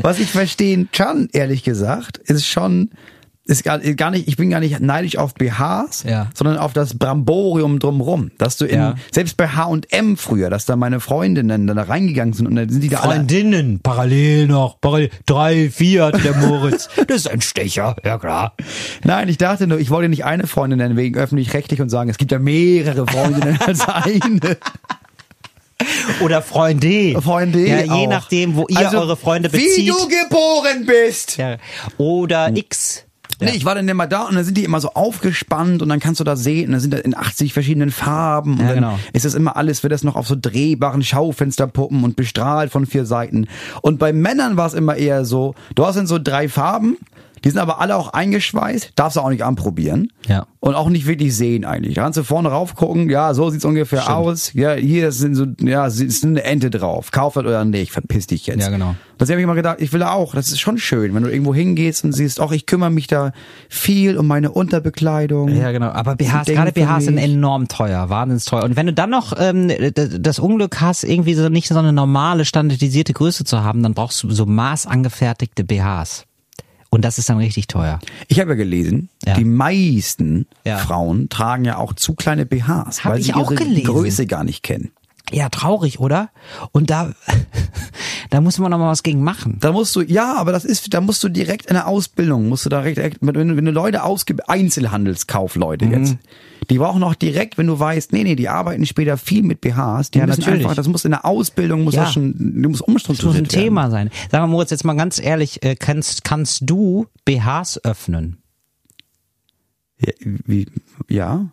Was ich verstehen kann, ehrlich gesagt, ist schon, ist gar, gar nicht, ich bin gar nicht neidisch auf BHs, Ja. sondern auf das Bramborium drumrum. Dass du in, Ja. selbst bei H&M früher, dass da meine Freundinnen dann da reingegangen sind und dann sind die da alle, Freundinnen, parallel noch, parallel, drei, vier hatte der Moritz. Das ist ein Stecher, ja klar. Nein, ich dachte nur, ich wollte nicht eine Freundin nennen wegen öffentlich-rechtlich und sagen, es gibt ja mehrere Freundinnen als eine. Oder Freunde. Freunde. Ja, je auch. nachdem, wo ihr Also, eure Freunde Wie bezieht. du geboren bist. Ja. Oder X. Nee, ich war dann immer da und dann sind die immer so aufgespannt und dann kannst du da sehen, und dann sind da in 80 verschiedenen Farben und Ja, dann genau. ist das immer alles, wird das noch auf so drehbaren Schaufensterpuppen und bestrahlt von vier Seiten. Und bei Männern war es immer eher so, du hast dann so drei Farben, die sind aber alle auch eingeschweißt, darfst du auch nicht anprobieren. Ja. Und auch nicht wirklich sehen eigentlich. Da kannst du vorne rauf gucken, ja, so sieht's ungefähr aus. Ja, hier sind so, ja, ist eine Ente drauf. Kauf das oder nicht, verpiss dich jetzt. Ja, genau. Das habe ich immer gedacht, ich will auch. Das ist schon schön, wenn du irgendwo hingehst und siehst, auch ich kümmere mich da viel um meine Unterbekleidung. Ja, genau. Aber BHs, gerade BHs sind enorm teuer, wahnsinnig teuer. Und wenn du dann noch ähm, das Unglück hast, irgendwie so nicht so eine normale, standardisierte Größe zu haben, dann brauchst du so maßangefertigte BHs. Und das ist dann richtig teuer. Ich habe ja gelesen, Ja. die meisten Ja. Frauen tragen ja auch zu kleine BHs, Hab weil ich sie auch ihre gelesen. Größe gar nicht kennen. Ja, traurig, oder? Und da, da muss man noch mal was gegen machen. Da musst du, ja, aber das ist, da musst du direkt in der Ausbildung, musst du da direkt, wenn, du- wenn du Leute ausgib, Einzelhandelskaufleute Mhm. jetzt, die brauchen auch direkt, wenn du weißt, nee, nee, die arbeiten später viel mit BHs, die Ja, müssen natürlich. einfach, das muss in der Ausbildung, muss Ja. das schon, du musst Das muss umstrukturiert ein Thema sein. Sag mal, Moritz, jetzt mal ganz ehrlich, äh, kannst, kannst du BHs öffnen? werden. Ja, wie, ja.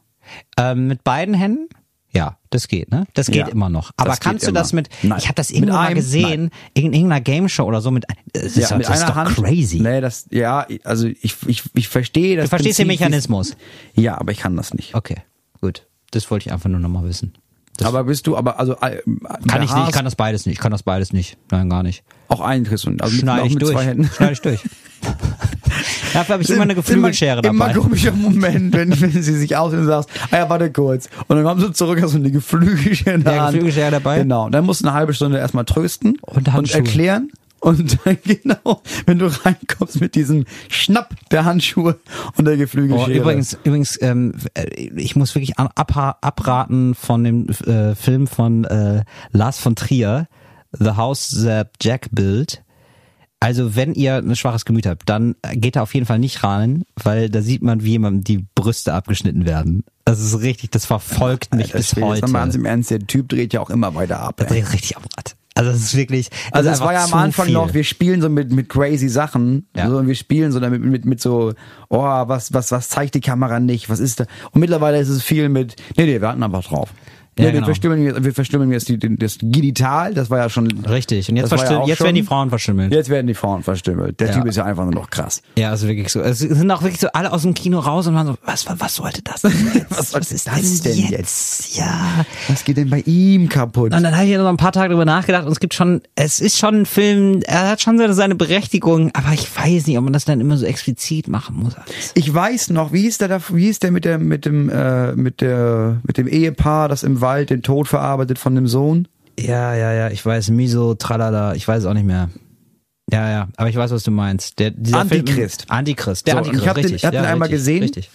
Ähm, mit beiden Händen? Ja, das geht, ne? Das geht Ja, immer noch. Aber kannst du immer. das mit, Nein. ich habe das irgendwo mal gesehen, in irgendeiner Game Show oder so mit, das ist, ja, mit das ist einer doch Hand. crazy. Nee, das, ja, also ich, ich, ich verstehe das. Du verstehst den Prinzip, Mechanismus. Ja, aber ich kann das nicht. Okay, gut. Das wollte ich einfach nur nochmal wissen. Das aber bist du, aber also äh, kann ich nicht, BHs ich kann das beides nicht, ich kann das beides nicht. Nein, gar nicht. auch einen kriegst du. Also Schneide ich durch. zwei Händen. Schneide ich durch. Dafür habe ich immer eine Geflügelschere immer, dabei. Immer komischer Moment, wenn, wenn sie sich aus und sagst, ah ja, warte kurz. Und dann kommst du zurück, hast du eine Geflügelschere Ja. Geflügelschere dabei. Genau. Dann musst du eine halbe Stunde erstmal trösten Und Handschuhe. erklären. Und dann genau, wenn du reinkommst mit diesem Schnapp der Handschuhe und der Oh, Geflügelschere. übrigens, übrigens, ähm, äh, ich muss wirklich abra abraten von dem äh, Film von äh, Lars von Trier, The House That Jack Built. Also wenn ihr ein schwaches Gemüt habt, dann geht da auf jeden Fall nicht rein, weil da sieht man, wie jemandem die Brüste abgeschnitten werden. Das ist richtig, das verfolgt mich Alter bis Schwede, heute. ganz im Ernst, der Typ dreht ja auch immer weiter ab. Das ey. dreht richtig am Rad. Also es ist wirklich. Also es war ja am Anfang viel. noch, wir spielen so mit, mit crazy Sachen. Ja. So, und wir spielen so damit mit, mit so, oh, was, was, was zeigt die Kamera nicht? Was ist da? Und mittlerweile ist es viel mit, nee, nee, wir hatten einfach drauf. Ja, nee, genau. wir verstümmeln, jetzt- wir verstümmeln jetzt die, die, das Digital, das war ja schon. Richtig. Und jetzt, ja jetzt schon- werden die Frauen verstümmelt. Jetzt werden die Frauen verstümmelt. Der Ja. Typ ist ja einfach nur noch krass. Ja, ist wirklich so. Es sind auch wirklich so alle aus dem Kino raus und waren so, was, was, was sollte das denn jetzt? Was sollte ist das denn Ja. Was geht denn bei ihm kaputt? Und dann habe ich noch ein paar Tage drüber nachgedacht und es gibt schon, es ist schon ein Film, er hat schon seine- Berechtigung, aber ich weiß nicht, ob man das dann immer so explizit machen muss alles. Ich weiß noch, wie ist der wie ist der mit der, mit dem, äh, mit der, mit dem Ehepaar, das im Wald den Tod verarbeitet von dem Sohn? Ja, ja, ja, ich weiß, Miso, tralala, ich weiß es auch nicht mehr. Ja, ja, aber ich weiß, was du meinst. Der, Antichrist. Film, Antichrist, der So, Antichrist, ich hab den- richtig. ich hab den ja, einmal richtig, gesehen. Richtig.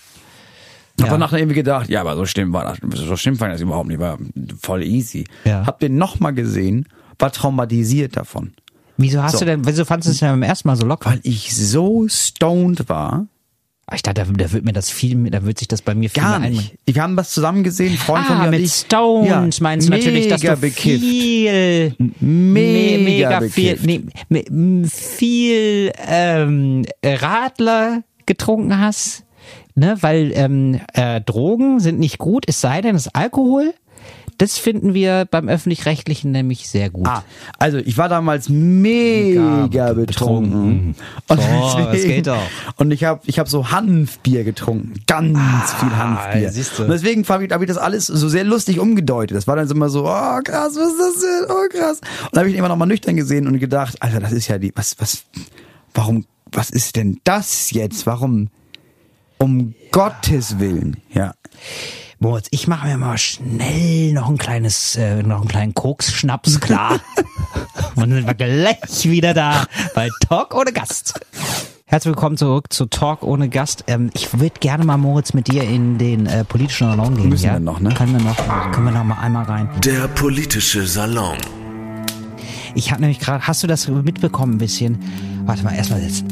Hab Ja. dann nachher irgendwie gedacht, ja, aber so schlimm war das, so schlimm fand ich das überhaupt nicht, war voll easy. Ja. Hab den nochmal gesehen, war traumatisiert davon. Wieso hast So. du denn, wieso fandest du es ja beim ersten Mal so locker? Weil ich so stoned war, Ich dachte, da, wird mir das viel, da wird sich das bei mir viel gar mehr nicht. Ich haben das zusammen gesehen, Freund von Ah, mir und mit ich. Stones Ja, meinst du natürlich, dass du bekifft. viel, Mega me- mega viel, nee, viel ähm, Radler getrunken hast, ne? Weil ähm, äh, Drogen sind nicht gut, es sei denn, es ist Alkohol. Das finden wir beim öffentlich-rechtlichen nämlich sehr gut. Ah, also ich war damals mega Mega betrunken. betrunken. So, das geht doch. Und ich habe ich hab so Hanfbier getrunken. Ganz viel Hanfbier. Ah, siehst du. Und deswegen habe ich, hab ich das alles so sehr lustig umgedeutet. Das war dann so immer so, oh krass, was ist das denn? Oh krass. Und dann habe ich ihn immer noch mal nüchtern gesehen und gedacht, Alter, das ist ja die, was, was, warum, was ist denn das jetzt? Warum? Um Gottes Willen, ja. Moritz, ich mache mir mal schnell noch ein kleines, äh, noch einen kleinen Koks-Schnaps klar. Und dann sind wir gleich wieder da bei Talk ohne Gast. Herzlich willkommen zurück zu Talk ohne Gast. Ähm, ich würde gerne mal, Moritz, mit dir in den äh, politischen Salon gehen. Müssen ja? wir noch, ne? Können wir noch, können wir noch mal einmal rein. Der politische Salon. Ich habe nämlich gerade, hast du das mitbekommen ein bisschen? Warte mal, erstmal sitzen.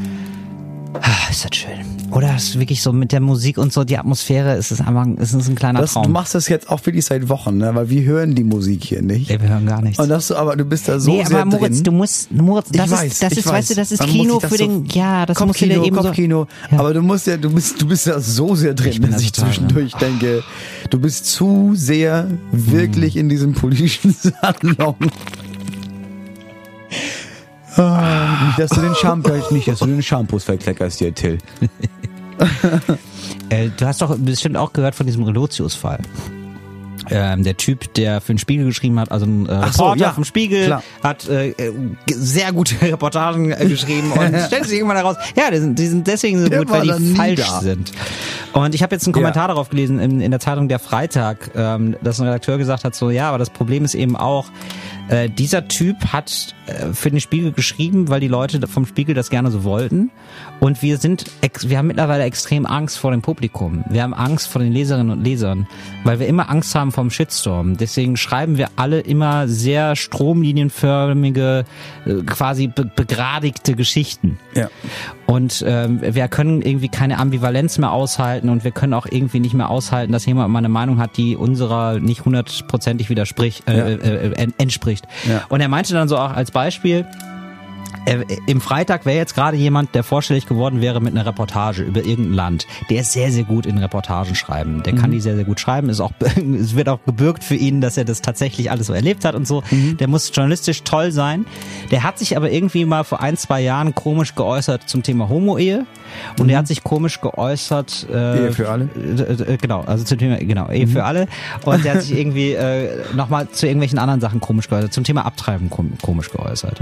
Ah, ist das schön. Oder ist wirklich so mit der Musik und so, die Atmosphäre, ist es einfach, ist es ein kleiner Das, du Traum. machst das jetzt auch wirklich seit Wochen, ne? Weil wir hören die Musik hier nicht. Ey, wir hören gar nichts. Und das, aber du bist da so nee, sehr aber Moritz, drin. du musst, Moritz, das ich ist, weiß, das ist, weiß. weißt du, das ist Dann Kino das für so- den, ja, das musst du dir Kopfkino, eben so. Kopfkino. Ja. Aber du musst ja, du bist, du bist da so sehr drin, Ich bin dass da ich zwischendurch denke, du bist zu sehr wirklich Hm. in diesem politischen Salon. Ah, nicht, dass du den Shampoo, nicht, dass du den Shampoos verkleckerst hier, Till. Äh, du hast doch bestimmt auch gehört von diesem Relotius-Fall. Ähm, der Typ, der für den Spiegel geschrieben hat, also ein äh, Ach so, Reporter ja, vom Spiegel, klar. hat äh, äh, sehr gute Reportagen äh, geschrieben und stellt sich irgendwann heraus, ja, die sind, die sind deswegen so Der gut, weil die falsch da. sind. Und ich habe jetzt einen Kommentar darauf gelesen in, in der Zeitung Der Freitag, ähm, dass ein Redakteur gesagt hat, so ja, aber das Problem ist eben auch, äh, dieser Typ hat äh, für den Spiegel geschrieben, weil die Leute vom Spiegel das gerne so wollten. Und wir sind, wir haben mittlerweile extrem Angst vor dem Publikum. Wir haben Angst vor den Leserinnen und Lesern, weil wir immer Angst haben vom Shitstorm. Deswegen schreiben wir alle immer sehr stromlinienförmige, äh, quasi be begradigte Geschichten. Ja. Und ähm, wir können irgendwie keine Ambivalenz mehr aushalten und wir können auch irgendwie nicht mehr aushalten, dass jemand mal eine Meinung hat, die unserer nicht hundertprozentig widerspricht, äh, Ja. äh, äh, entspricht. Ja. Und er meinte dann so auch als Beispiel, äh, im Freitag wäre jetzt gerade jemand, der vorstellig geworden wäre mit einer Reportage über irgendein Land. Der ist sehr, sehr gut in Reportagen schreiben. Der Mhm. kann die sehr, sehr gut schreiben. Ist auch, es wird auch gebürgt für ihn, dass er das tatsächlich alles so erlebt hat und so. Mhm. Der muss journalistisch toll sein. Der hat sich aber irgendwie mal vor ein, zwei Jahren komisch geäußert zum Thema Homo-Ehe. Und er hat sich komisch geäußert. Äh, Mhm. Ehe für alle? äh, äh, genau, also zum Thema, genau, Ehe für alle. Und der hat sich irgendwie äh, nochmal zu irgendwelchen anderen Sachen komisch geäußert, zum Thema Abtreiben kom komisch geäußert.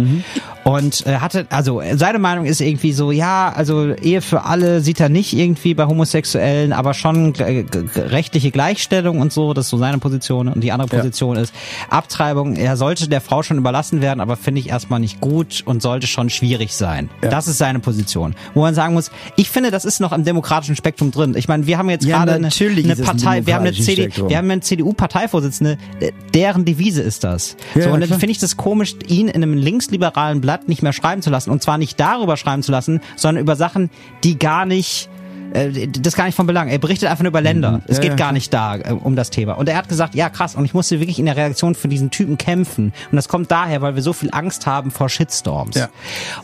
Und äh, hatte, also seine Meinung ist irgendwie so, ja, also Ehe für alle sieht er nicht irgendwie bei Homosexuellen, aber schon äh, rechtliche Gleichstellung und so, das ist so seine Position. Und die andere Ja. Position ist Abtreibung, er sollte der Frau schon überlassen werden, aber finde ich erstmal nicht gut und sollte schon schwierig sein. Ja. Das ist seine Position. Wo man sagen muss, ich finde, das ist noch im demokratischen Spektrum drin. Ich meine, wir haben jetzt Ja, gerade eine, natürlich eine Partei, wir haben eine CD, wir haben eine CDU-Parteivorsitzende, äh, deren Devise ist das. Ja, so, und ja, dann finde ich das komisch, ihn in einem linksliberalen Blatt nicht mehr schreiben zu lassen. Und zwar nicht darüber schreiben zu lassen, sondern über Sachen, die gar nicht das ist gar nicht von Belang. Er berichtet einfach nur über Länder. Es Ja, geht ja, gar nicht da äh, um das Thema. Und er hat gesagt, ja krass, und ich musste wirklich in der Reaktion für diesen Typen kämpfen. Und das kommt daher, weil wir so viel Angst haben vor Shitstorms. Ja.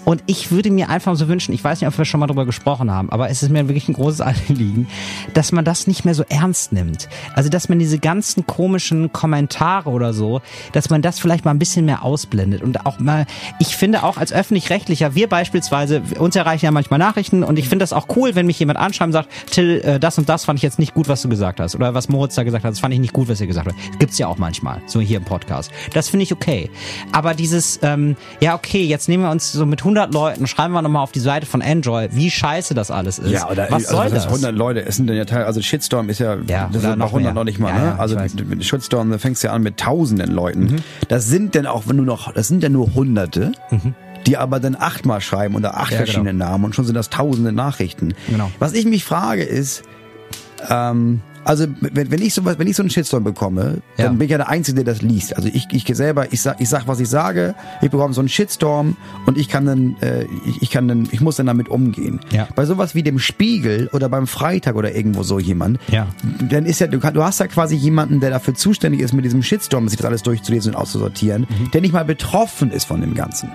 Und ich würde mir einfach so wünschen, ich weiß nicht, ob wir schon mal drüber gesprochen haben, aber es ist mir wirklich ein großes Anliegen, dass man das nicht mehr so ernst nimmt. Also, dass man diese ganzen komischen Kommentare oder so, dass man das vielleicht mal ein bisschen mehr ausblendet und auch mal, ich finde auch als öffentlich-rechtlicher, wir beispielsweise, uns erreichen ja manchmal Nachrichten und ich finde das auch cool, wenn mich jemand anschreibt und sagt, Till, äh, das und das fand ich jetzt nicht gut, was du gesagt hast. Oder was Moritz da gesagt hat, das fand ich nicht gut, was ihr gesagt habt. Gibt's ja auch manchmal, so hier im Podcast. Das finde ich okay. Aber dieses, ähm, ja okay, jetzt nehmen wir uns so mit 100 Leuten, schreiben wir nochmal auf die Seite von Enjoy, wie scheiße das alles ist. Ja, oder was also soll das das? ist 100 Leute, es sind dann ja Teil, also Shitstorm ist ja, Ja, das sind noch noch 100 mehr. noch nicht mal, Ja, ne? ja, also mit Shitstorm, da fängst du ja an mit tausenden Leuten. Mhm. Das sind dann auch nur noch, das sind dann nur Hunderte. Die aber dann achtmal schreiben unter acht Ja, verschiedenen genau. Namen und schon sind das tausende Nachrichten. Genau. Was ich mich frage ist, ähm, also wenn, wenn ich sowas, wenn ich so einen Shitstorm bekomme, Ja. dann bin ich ja der Einzige, der das liest. Also ich, ich selber, ich sag, ich sag, was ich sage, ich bekomme so einen Shitstorm und ich kann dann, äh, ich, ich kann dann, ich muss dann damit umgehen. Ja. Bei sowas wie dem Spiegel oder beim Freitag oder irgendwo so jemand, Ja. dann ist ja, du, du hast ja quasi jemanden, der dafür zuständig ist, mit diesem Shitstorm sich das alles durchzulesen und auszusortieren, Mhm. der nicht mal betroffen ist von dem Ganzen.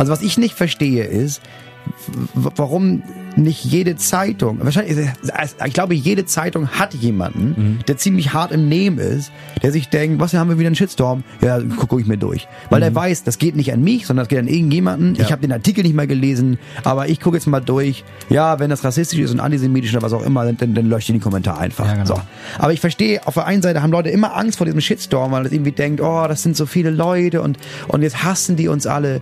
Also was ich nicht verstehe ist, warum nicht jede Zeitung, wahrscheinlich, ich glaube, jede Zeitung hat jemanden, der ziemlich hart im Nehmen ist, der sich denkt, was, haben wir wieder einen Shitstorm? Ja, gucke guck ich mir durch. Weil er weiß, das geht nicht an mich, sondern das geht an irgendjemanden. Ich habe den Artikel nicht mal gelesen, aber ich gucke jetzt mal durch. Ja, wenn das rassistisch ist und antisemitisch oder was auch immer, dann, dann, löscht ihr die Kommentare einfach. Ja, genau. so. Aber ich verstehe, auf der einen Seite haben Leute immer Angst vor diesem Shitstorm, weil es irgendwie denkt, oh, das sind so viele Leute und, und jetzt hassen die uns alle.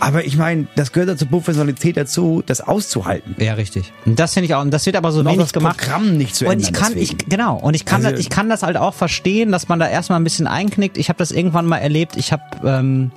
Aber ich meine, das gehört ja zur Professionalität dazu, das auszuhalten. Ja, richtig. Und das finde ich auch. Und das wird aber so Und wenig das gemacht. Programm nicht zu und ändern ich kann, deswegen. ich genau. Und ich kann, Also- das, ich kann das halt auch verstehen, dass man da erstmal ein bisschen einknickt. Ich habe das irgendwann mal erlebt. Ich habe ähm,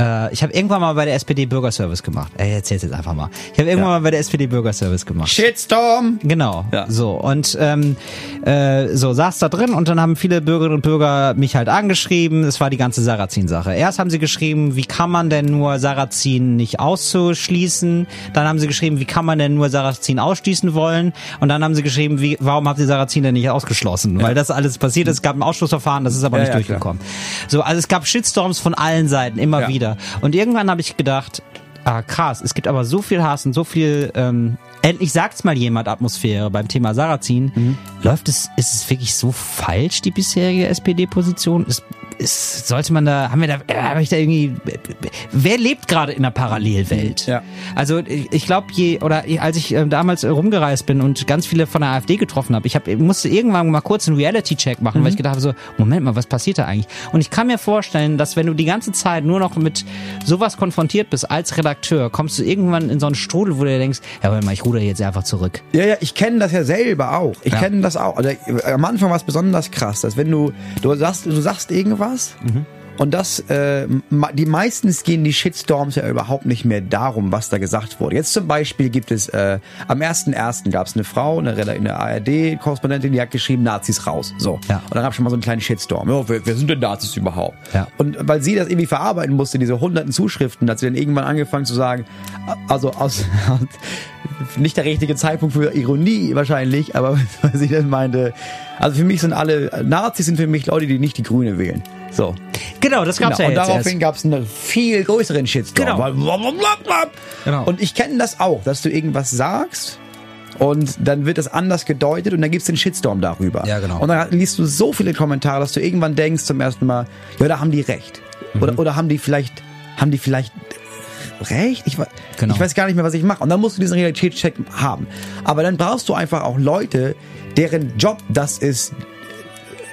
äh, ich habe irgendwann mal bei der SPD Bürgerservice gemacht. Ey, erzähl's jetzt einfach mal. Ich habe irgendwann mal bei der SPD Bürgerservice gemacht. Shitstorm! Genau, Ja. so und ähm, äh, so saß da drin und dann haben viele Bürgerinnen und Bürger mich halt angeschrieben. Es war die ganze Sarrazin-Sache. Erst haben sie geschrieben, wie kann man denn nur Sarrazin nicht auszuschließen? Dann haben sie geschrieben, wie kann man denn nur Sarrazin ausschließen wollen? Und dann haben sie geschrieben, wie, warum habt ihr Sarrazin denn nicht ausgeschlossen? Weil das alles passiert ist. Es gab ein Ausschlussverfahren, das ist aber Ja, nicht ja, durchgekommen. So, also es gab Shitstorms von allen Seiten immer Ja. Wieder. Und irgendwann habe ich gedacht, ah krass, es gibt aber so viel Hass und so viel, ähm, endlich sagt's mal jemand Atmosphäre beim Thema Sarrazin. Mhm. Läuft es, ist es wirklich so falsch, die bisherige SPD-Position? Ist, ist, sollte man da, haben wir da, äh, habe ich da irgendwie, wer lebt gerade in einer Parallelwelt? Ja. Also ich, glaube, je oder als ich ähm, damals äh, rumgereist bin und ganz viele von der AfD getroffen habe, ich hab, ich musste irgendwann mal kurz einen Reality-Check machen, weil ich gedacht habe so, Moment mal, was passiert da eigentlich? Und ich kann mir vorstellen, dass wenn du die ganze Zeit nur noch mit sowas konfrontiert bist als Redakteur, kommst du irgendwann in so einen Strudel, wo du dir denkst, ja, warte mal, ich ruder jetzt einfach zurück. Ja, ja, ich kenne das ja selber auch. Ich Ja. kenne das auch. Also, am Anfang war es besonders krass, dass wenn du, du sagst, du sagst irgendwas und das, äh, die meistens gehen die Shitstorms ja überhaupt nicht mehr darum, was da gesagt wurde. Jetzt zum Beispiel gibt es, äh, am 1.1. gab es eine Frau, eine, eine ARD-Korrespondentin, die hat geschrieben, Nazis raus. So. Ja. Und dann gab es schon mal so einen kleinen Shitstorm. Ja, wer, wer sind denn Nazis überhaupt? Ja. Und weil sie das irgendwie verarbeiten musste, diese hunderten Zuschriften, hat sie dann irgendwann angefangen zu sagen, also aus, aus nicht der richtige Zeitpunkt für Ironie wahrscheinlich, aber weil sie dann meinte, also für mich sind alle, Nazis sind für mich Leute, die nicht die Grüne wählen. So. Genau, das gab's Genau. ja Und jetzt daraufhin erst. gab es einen viel größeren Shitstorm. Genau. Genau. Und ich kenne das auch, dass du irgendwas sagst und dann wird das anders gedeutet und dann gibt's den Shitstorm darüber. Ja, genau. Und dann liest du so viele Kommentare, dass du irgendwann denkst zum ersten Mal, ja, da haben die recht. Mhm. Oder, oder haben die vielleicht, haben die vielleicht recht? Ich, Genau. ich weiß gar nicht mehr, was ich mache. Und dann musst du diesen Realitätscheck haben. Aber dann brauchst du einfach auch Leute, deren Job das ist,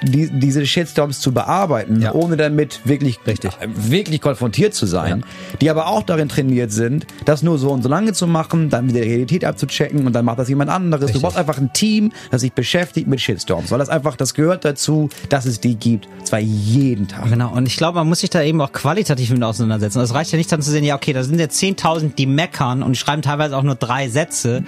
die, diese Shitstorms zu bearbeiten, Ja. ohne damit wirklich, Richtig. äh, wirklich konfrontiert zu sein, die aber auch darin trainiert sind, das nur so und so lange zu machen, dann wieder die Realität abzuchecken und dann macht das jemand anderes. Richtig. Du brauchst einfach ein Team, das sich beschäftigt mit Shitstorms, weil das einfach, das gehört dazu, dass es die gibt, zwar jeden Tag. Genau, und ich glaube, man muss sich da eben auch qualitativ mit auseinandersetzen. Es reicht ja nicht dann zu sehen, ja, okay, da sind jetzt 10.000, die meckern und schreiben teilweise auch nur drei Sätze.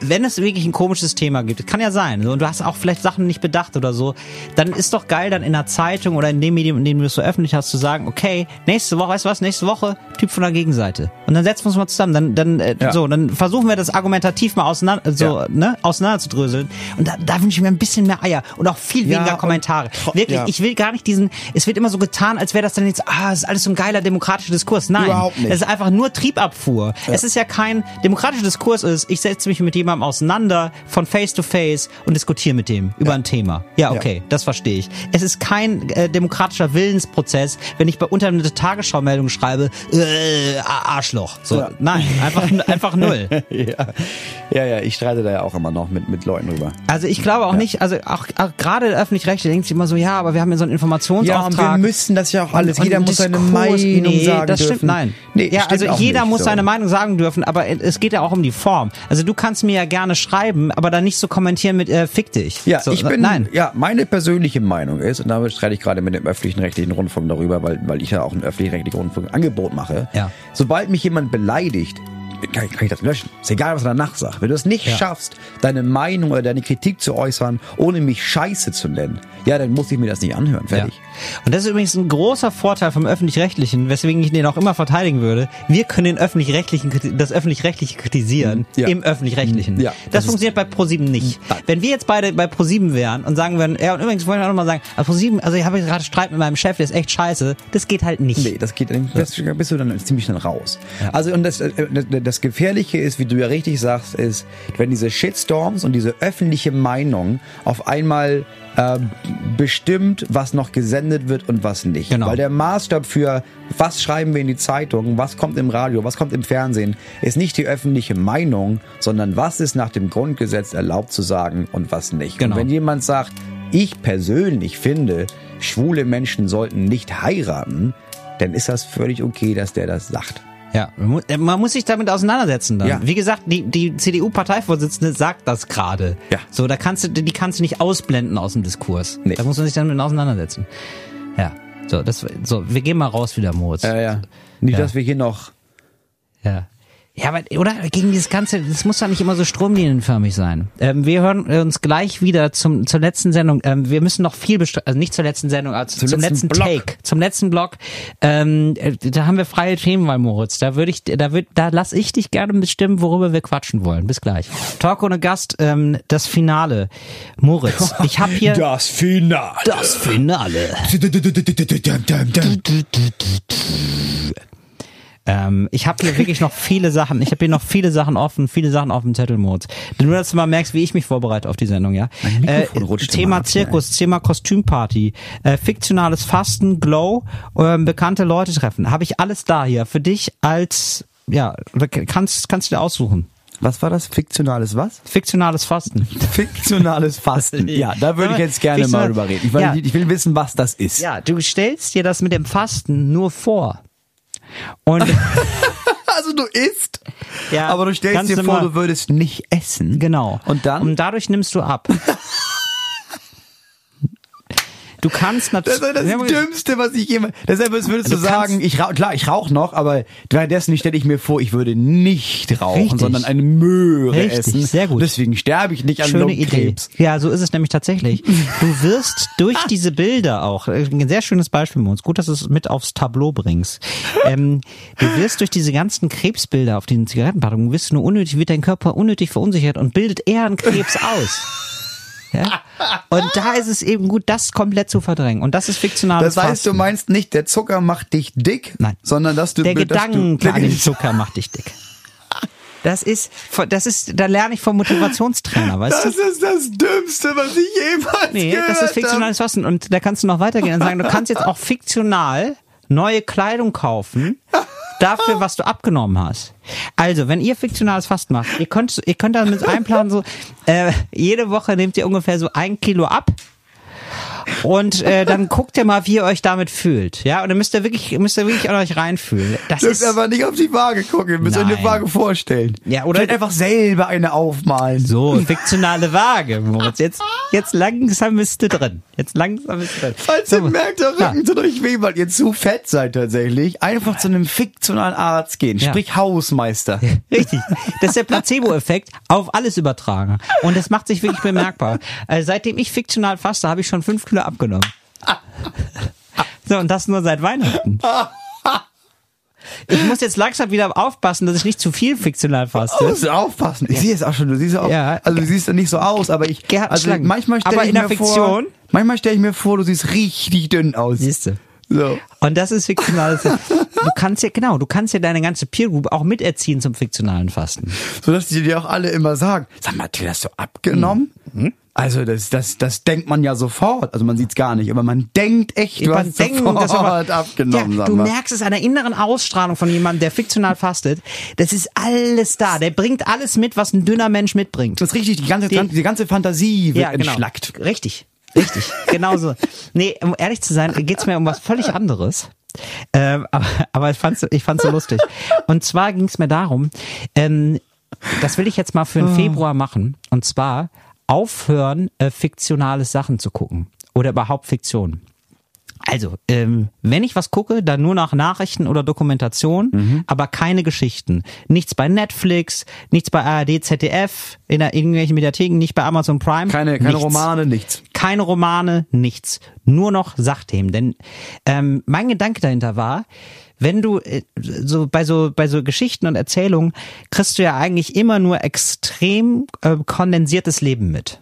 Wenn es wirklich ein komisches Thema gibt, kann ja sein, so, und du hast auch vielleicht Sachen nicht bedacht oder so, dann ist doch geil, dann in der Zeitung oder in dem Medium, in dem du es so öffentlich hast, zu sagen, okay, nächste Woche, weißt du was, nächste Woche, Typ von der Gegenseite. Und dann setzen wir uns mal zusammen, dann, dann, äh, Ja. so, dann versuchen wir das argumentativ mal auseinander, so, Ja. ne, auseinanderzudröseln. Und da, da wünsche ich mir ein bisschen mehr Eier und auch viel Ja, weniger und Kommentare. tro- Wirklich, ja. ich will gar nicht diesen, es wird immer so getan, als wäre das dann jetzt, ah, es ist alles so ein geiler demokratischer Diskurs. Nein. Überhaupt nicht. Es ist einfach nur Triebabfuhr. Es ist ja kein demokratischer Diskurs ist, ich setze mich mit jemandem auseinander von face to face und diskutiere mit dem über ein Thema. Ja, okay, das verstehe ich. Es ist kein äh, demokratischer Willensprozess, wenn ich bei unter eine Tagesschau-Meldung schreibe, äh, Arschloch. So, Ja. nein, einfach einfach null. ja. ja, ja, ich streite da ja auch immer noch mit, mit Leuten drüber. Also ich glaube auch nicht, also auch, auch gerade der öffentlich-rechtliche denkt sich immer so, ja, aber wir haben ja so einen Informationsauftrag. müssen das ja auch alles. Und Jeder ein muss seine Diskurs- Meinung nee, sagen das dürfen. stimmt, nein. Nee, ja, also jeder nicht, muss so. seine Meinung sagen dürfen, aber es geht ja auch um die Form. Also du kannst mir ja gerne schreiben, aber dann nicht so kommentieren mit äh, fick dich. Ja, so, ich bin, nein. ja, meine persönliche Meinung ist, und damit streite ich gerade mit dem öffentlichen rechtlichen Rundfunk darüber, weil, weil ich ja auch ein öffentlich-rechtlichen Rundfunk Angebot mache. Ja. Sobald mich jemand beleidigt, kann, kann ich das löschen. Ist egal, was er danach sagt. Wenn du es nicht Ja. schaffst, deine Meinung oder deine Kritik zu äußern, ohne mich Scheiße zu nennen, ja, dann muss ich mir das nicht anhören. Ja. Fertig. Und das ist übrigens ein großer Vorteil vom öffentlich-rechtlichen, weswegen ich den auch immer verteidigen würde. Wir können den öffentlich-rechtlichen, das öffentlich-rechtliche kritisieren Ja. im öffentlich-rechtlichen. Ja, das, das funktioniert bei ProSieben nicht. Wenn wir jetzt beide bei ProSieben wären und sagen würden, ja, und übrigens wollen wir auch nochmal sagen, also ProSieben, also ich habe gerade Streit mit meinem Chef, der ist echt scheiße, das geht halt nicht. Nee, das geht dann, das bist du dann ziemlich dann raus. Also und das, äh, das, das Gefährliche ist, wie du ja richtig sagst, ist, wenn diese Shitstorms und diese öffentliche Meinung auf einmal äh, bestimmt, was noch gesendet wird und was nicht. Genau. Weil der Maßstab für was schreiben wir in die Zeitung, was kommt im Radio, was kommt im Fernsehen, ist nicht die öffentliche Meinung, sondern was ist nach dem Grundgesetz erlaubt zu sagen und was nicht. Genau. Und wenn jemand sagt, ich persönlich finde, schwule Menschen sollten nicht heiraten, dann ist das völlig okay, dass der das sagt. Ja, man äh, man muss sich damit auseinandersetzen dann. Ja. Wie gesagt, die, die CDU-Parteivorsitzende sagt das gerade. Ja. So, da kannst du, die kannst du nicht ausblenden aus dem Diskurs. Nee. Da muss man sich damit auseinandersetzen. Ja. So, das, so, wir gehen mal raus wieder, Moritz. Ja, ja. Nicht, Ja. dass wir hier noch. Ja. Ja, aber, oder gegen dieses Ganze, das muss doch nicht immer so stromlinienförmig sein. Ähm, wir hören uns gleich wieder zum, zur letzten Sendung. Ähm, wir müssen noch viel also nicht zur letzten Sendung, also zum, Zum letzten, letzten Block. Take, zum letzten Block. Ähm, äh, da haben wir freie Themenwahl, Moritz. Da würde ich, da würd, da lass ich dich gerne bestimmen, worüber wir quatschen wollen. Bis gleich. Talk ohne Gast, ähm, das Finale. Moritz, ich habe hier Das Finale. das Finale. Ähm, ich habe hier wirklich noch viele Sachen. Ich habe hier noch viele Sachen offen, viele Sachen auf dem Zettel, Moritz. Nur, dass du mal merkst, wie ich mich vorbereite auf die Sendung, ja. Äh, Thema ab Zirkus, Thema Kostümparty, äh, fiktionales Fasten, Glow, ähm, bekannte Leute treffen. Habe ich alles da hier für dich als ja kannst kannst du dir aussuchen. Was war das? Fiktionales was? Fiktionales Fasten. Fiktionales Fasten. Ja, da würde ich jetzt gerne mal drüber reden. Ich, Ja. ich will wissen, was das ist. Ja, du stellst dir das mit dem Fasten nur vor. Und Also du isst, Ja, aber du stellst dir vor, du würdest nicht essen. Genau. Und dann? Und dadurch nimmst du ab. Du kannst Das natürlich. ist das Dümmste, was ich jemals. Deshalb würdest du, Du sagen, ich rauch, klar, ich rauche noch, aber währenddessen stelle ich mir vor, ich würde nicht rauchen, Richtig. sondern eine Möhre Richtig, essen. sehr gut. Deswegen sterbe ich nicht an Schöne Idee. Lungenkrebs. Ja, so ist es nämlich tatsächlich. Du wirst durch diese Bilder auch, äh, ein sehr schönes Beispiel, Mons, gut, dass du es mit aufs Tableau bringst. Ähm, du wirst durch diese ganzen Krebsbilder auf diesen Zigarettenpackungen, wirst du nur unnötig, wird dein Körper unnötig verunsichert und bildet eher einen Krebs aus. Ja? Und da ist es eben gut, das komplett zu verdrängen. Und das ist fiktionales Das heißt, du Fasten. meinst nicht, der Zucker macht dich dick, Nein. sondern dass du Der Gedanke du, an den Zucker macht dich dick. Das ist, das ist, da lerne ich vom Motivationstrainer, weißt du? Das ist das Dümmste, was ich jemals Nee, gehört das ist habe. fiktionales Fasten. Und da kannst du noch weitergehen und sagen, du kannst jetzt auch fiktional neue Kleidung kaufen. Dafür, was du abgenommen hast. Also, wenn ihr fiktionales Fasten macht, ihr könnt, ihr könnt damit einplanen, so, äh, jede Woche nehmt ihr ungefähr so ein Kilo ab. Und äh, dann guckt ihr mal, wie ihr euch damit fühlt. Ja, und dann müsst ihr wirklich, müsst ihr wirklich an euch reinfühlen. Das ist aber nicht auf die Waage gucken, ihr müsst euch eine. Waage vorstellen. Ja, oder- Vielleicht einfach selber eine aufmalen. so fiktionale Waage, Moritz. Jetzt, jetzt langsam bist du drin. Jetzt langsam bist du drin. Falls So, ihr merkt, der Rücken tut euch weh, weil ihr zu fett seid tatsächlich, einfach zu einem fiktionalen Arzt gehen, Ja. sprich Hausmeister. Richtig. Das ist der Placebo-Effekt auf alles übertragen. Und das macht sich wirklich bemerkbar. Also seitdem ich fiktional faste, habe ich schon fünf Kilo abgenommen. So, und das nur seit Weihnachten. Ich muss jetzt langsam wieder aufpassen, dass ich nicht zu viel fiktional Du faste. musst aufpassen. Ich sehe es auch schon. Du siehst auch, Ja. also du siehst ja nicht so aus, aber ich, Gerhard also Schlangen. manchmal stelle ich mir vor, Fiktion? manchmal stelle ich mir vor, du siehst richtig dünn aus. Siehste. So. Und das ist fiktionales. Du kannst ja, genau, du kannst ja deine ganze Peer Group auch miterziehen zum fiktionalen Fasten. So dass die dir auch alle immer sagen, sag mal, Till, hast du abgenommen? Hm. Also das, das, das denkt man ja sofort. Also man sieht's gar nicht, aber man denkt echt, du hast denkt, sofort dass aber- abgenommen. Ja, du mal. merkst es an der inneren Ausstrahlung von jemandem, der fiktional fastet. Das ist alles da. Der bringt alles mit, was ein dünner Mensch mitbringt. Das ist richtig, die ganze, Die- die ganze Fantasie wird Ja, genau. entschlackt. Richtig. Richtig. Genauso. Nee, um ehrlich zu sein, geht's mir um was völlig anderes. Ähm, aber, aber ich fand's, ich fand's so lustig. Und zwar ging's mir darum, ähm, das will ich jetzt mal für den Februar machen. Und zwar aufhören, äh, fiktionale Sachen zu gucken. Oder überhaupt Fiktion. Also, ähm, wenn ich was gucke, dann nur nach Nachrichten oder Dokumentation, Mhm. aber keine Geschichten. Nichts bei Netflix, nichts bei ARD, ZDF, in der, irgendwelchen Mediatheken, nicht bei Amazon Prime. Keine, keine nichts. Romane, nichts. Keine Romane, nichts. Nur noch Sachthemen. Denn ähm, mein Gedanke dahinter war, wenn du äh, so bei so bei so Geschichten und Erzählungen kriegst du ja eigentlich immer nur extrem äh, kondensiertes Leben mit.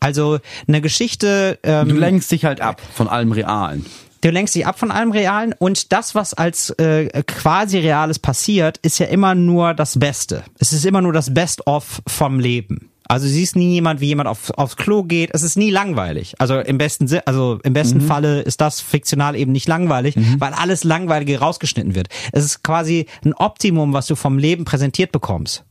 Also eine Geschichte. Ähm, Du lenkst dich halt ab von allem Realen. Du lenkst dich ab von allem Realen und das, was als äh, quasi Reales passiert, ist ja immer nur das Beste. Es ist immer nur das Best-of vom Leben. Also du siehst nie jemand, wie jemand auf, aufs Klo geht. Es ist nie langweilig. Also im besten also im besten Falle ist das fiktional eben nicht langweilig, weil alles Langweilige rausgeschnitten wird. Es ist quasi ein Optimum, was du vom Leben präsentiert bekommst.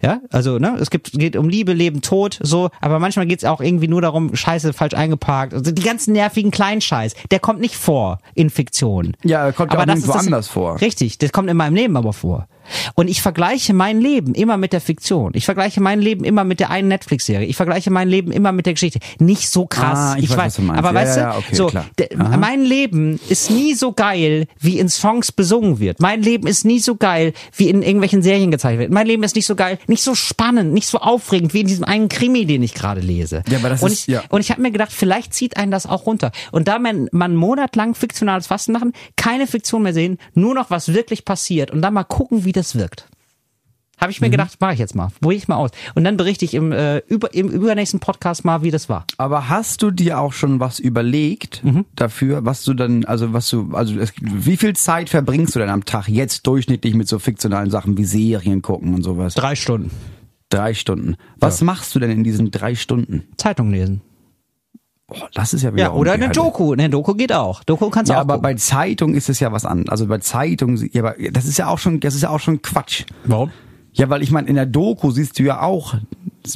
Ja, also ne, es gibt geht um Liebe, Leben, Tod, so, aber manchmal geht's auch irgendwie nur darum, Scheiße falsch eingeparkt. Also die ganzen nervigen Kleinscheiß, der kommt nicht vor in Fiktion. Ja, er kommt ja auch nirgendwo anders vor. Richtig, das kommt in meinem Leben aber vor. Und ich vergleiche mein Leben immer mit der Fiktion. Ich vergleiche mein Leben immer mit der einen Netflix-Serie. Ich vergleiche mein Leben immer mit der Geschichte. Nicht so krass. Ah, ich weiß, was du meinst. Aber Ja, weißt ja, du, okay, so, mein Leben ist nie so geil, wie in Songs besungen wird. Mein Leben ist nie so geil, wie in irgendwelchen Serien gezeigt wird. Mein Leben ist nicht so geil, nicht so spannend, nicht so aufregend, wie in diesem einen Krimi, den ich gerade lese. Ja, aber das und ist- ich, ja. und ich habe mir gedacht, vielleicht zieht einen das auch runter. Und da man, man monatelang fiktionales Fasten machen, keine Fiktion mehr sehen, nur noch was wirklich passiert und dann mal gucken, wie das wirkt. Habe ich mir gedacht, mache ich jetzt mal, probiere ich mal aus. Und dann berichte ich im, äh, über, im übernächsten Podcast mal, wie das war. Aber hast du dir auch schon was überlegt Mhm. dafür, was du dann, also was du, also es, wie viel Zeit verbringst du denn am Tag jetzt durchschnittlich mit so fiktionalen Sachen wie Serien gucken und sowas? Drei Stunden. Drei Stunden. Was machst du denn in diesen drei Stunden? Zeitung lesen. Oh, das ist ja wieder Ja, oder eine. Doku. Eine Doku geht auch. Doku kannst du Ja, auch aber gucken. bei Zeitung ist es ja was anderes. Also bei Zeitung, ja, aber das ist ja auch schon, das ist ja auch schon Quatsch. Warum? Ja, weil ich meine, in der Doku siehst du ja auch,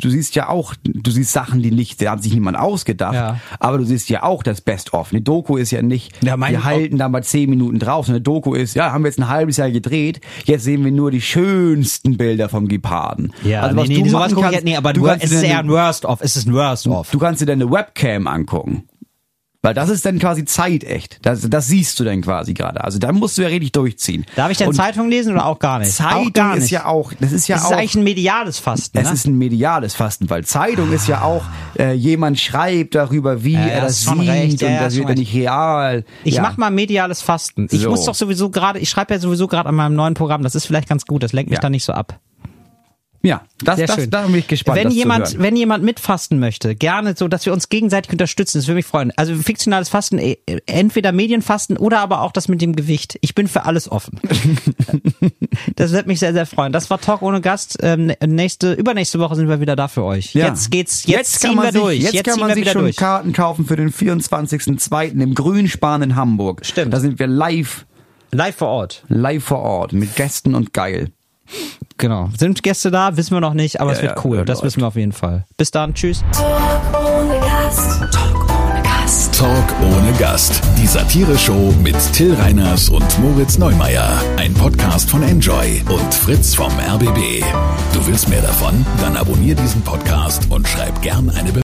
du siehst ja auch, du siehst Sachen, die nicht, da hat sich niemand ausgedacht, Ja. aber du siehst ja auch das Best-of. Eine Doku ist ja nicht, Ja, wir halten da mal zehn Minuten drauf. Eine Doku ist, ja, haben wir jetzt ein halbes Jahr gedreht, jetzt sehen wir nur die schönsten Bilder vom Geparden. Ja, also, nee, was nee, du sowas gucke ich kannst, jetzt, nee, aber du kannst es ist eher ein Worst-of. Es ist ein Worst-of. Du kannst dir deine Webcam angucken. Weil das ist dann quasi zeitecht. Das, das siehst du dann quasi gerade. Also da musst du ja richtig durchziehen. Darf ich denn Und Zeitung lesen oder auch gar nicht? Zeitung auch gar nicht. ist ja auch, das ist ja das auch. ist eigentlich ein mediales Fasten. Es ne? ist ein mediales Fasten, weil Zeitung ist ja auch, äh, jemand schreibt darüber, wie Ja, er das schon sieht recht, und ja, das wird ja nicht real. Ich ja. mach mal mediales Fasten. Ich So. muss doch sowieso gerade, ich schreibe ja sowieso gerade an meinem neuen Programm, das ist vielleicht ganz gut, das lenkt mich Ja. dann nicht so ab. Ja, das, Sehr das, schön. da bin ich gespannt. wenn jemand, wenn jemand mitfasten möchte, gerne so, dass wir uns gegenseitig unterstützen, das würde mich freuen. Also fiktionales Fasten, eh, entweder Medienfasten oder aber auch das mit dem Gewicht. Ich bin für alles offen. das wird mich sehr, sehr freuen. Das war Talk ohne Gast. Ähm, nächste, übernächste Woche sind wir wieder da für euch. Ja. Jetzt geht's, jetzt, kann ziehen man wir sich, durch. Jetzt, kann ziehen man wir sich wieder schon durch. Karten kaufen für den 24.02. im Grünspan in Hamburg. Stimmt. Da sind wir live, Live vor Ort. live vor Ort mit Gästen und geil. Genau. Sind Gäste da? Wissen wir noch nicht, aber es Ja, wird ja, cool. ja, das wissen wir auf jeden Fall. Bis dann. Tschüss. Talk ohne Gast. Talk ohne Gast. Talk ohne Gast. Die Satire-Show mit Till Reiners und Moritz Neumeier. Ein Podcast von Enjoy und Fritz vom RBB. Du willst mehr davon? Dann abonnier diesen Podcast und schreib gern eine Bewertung.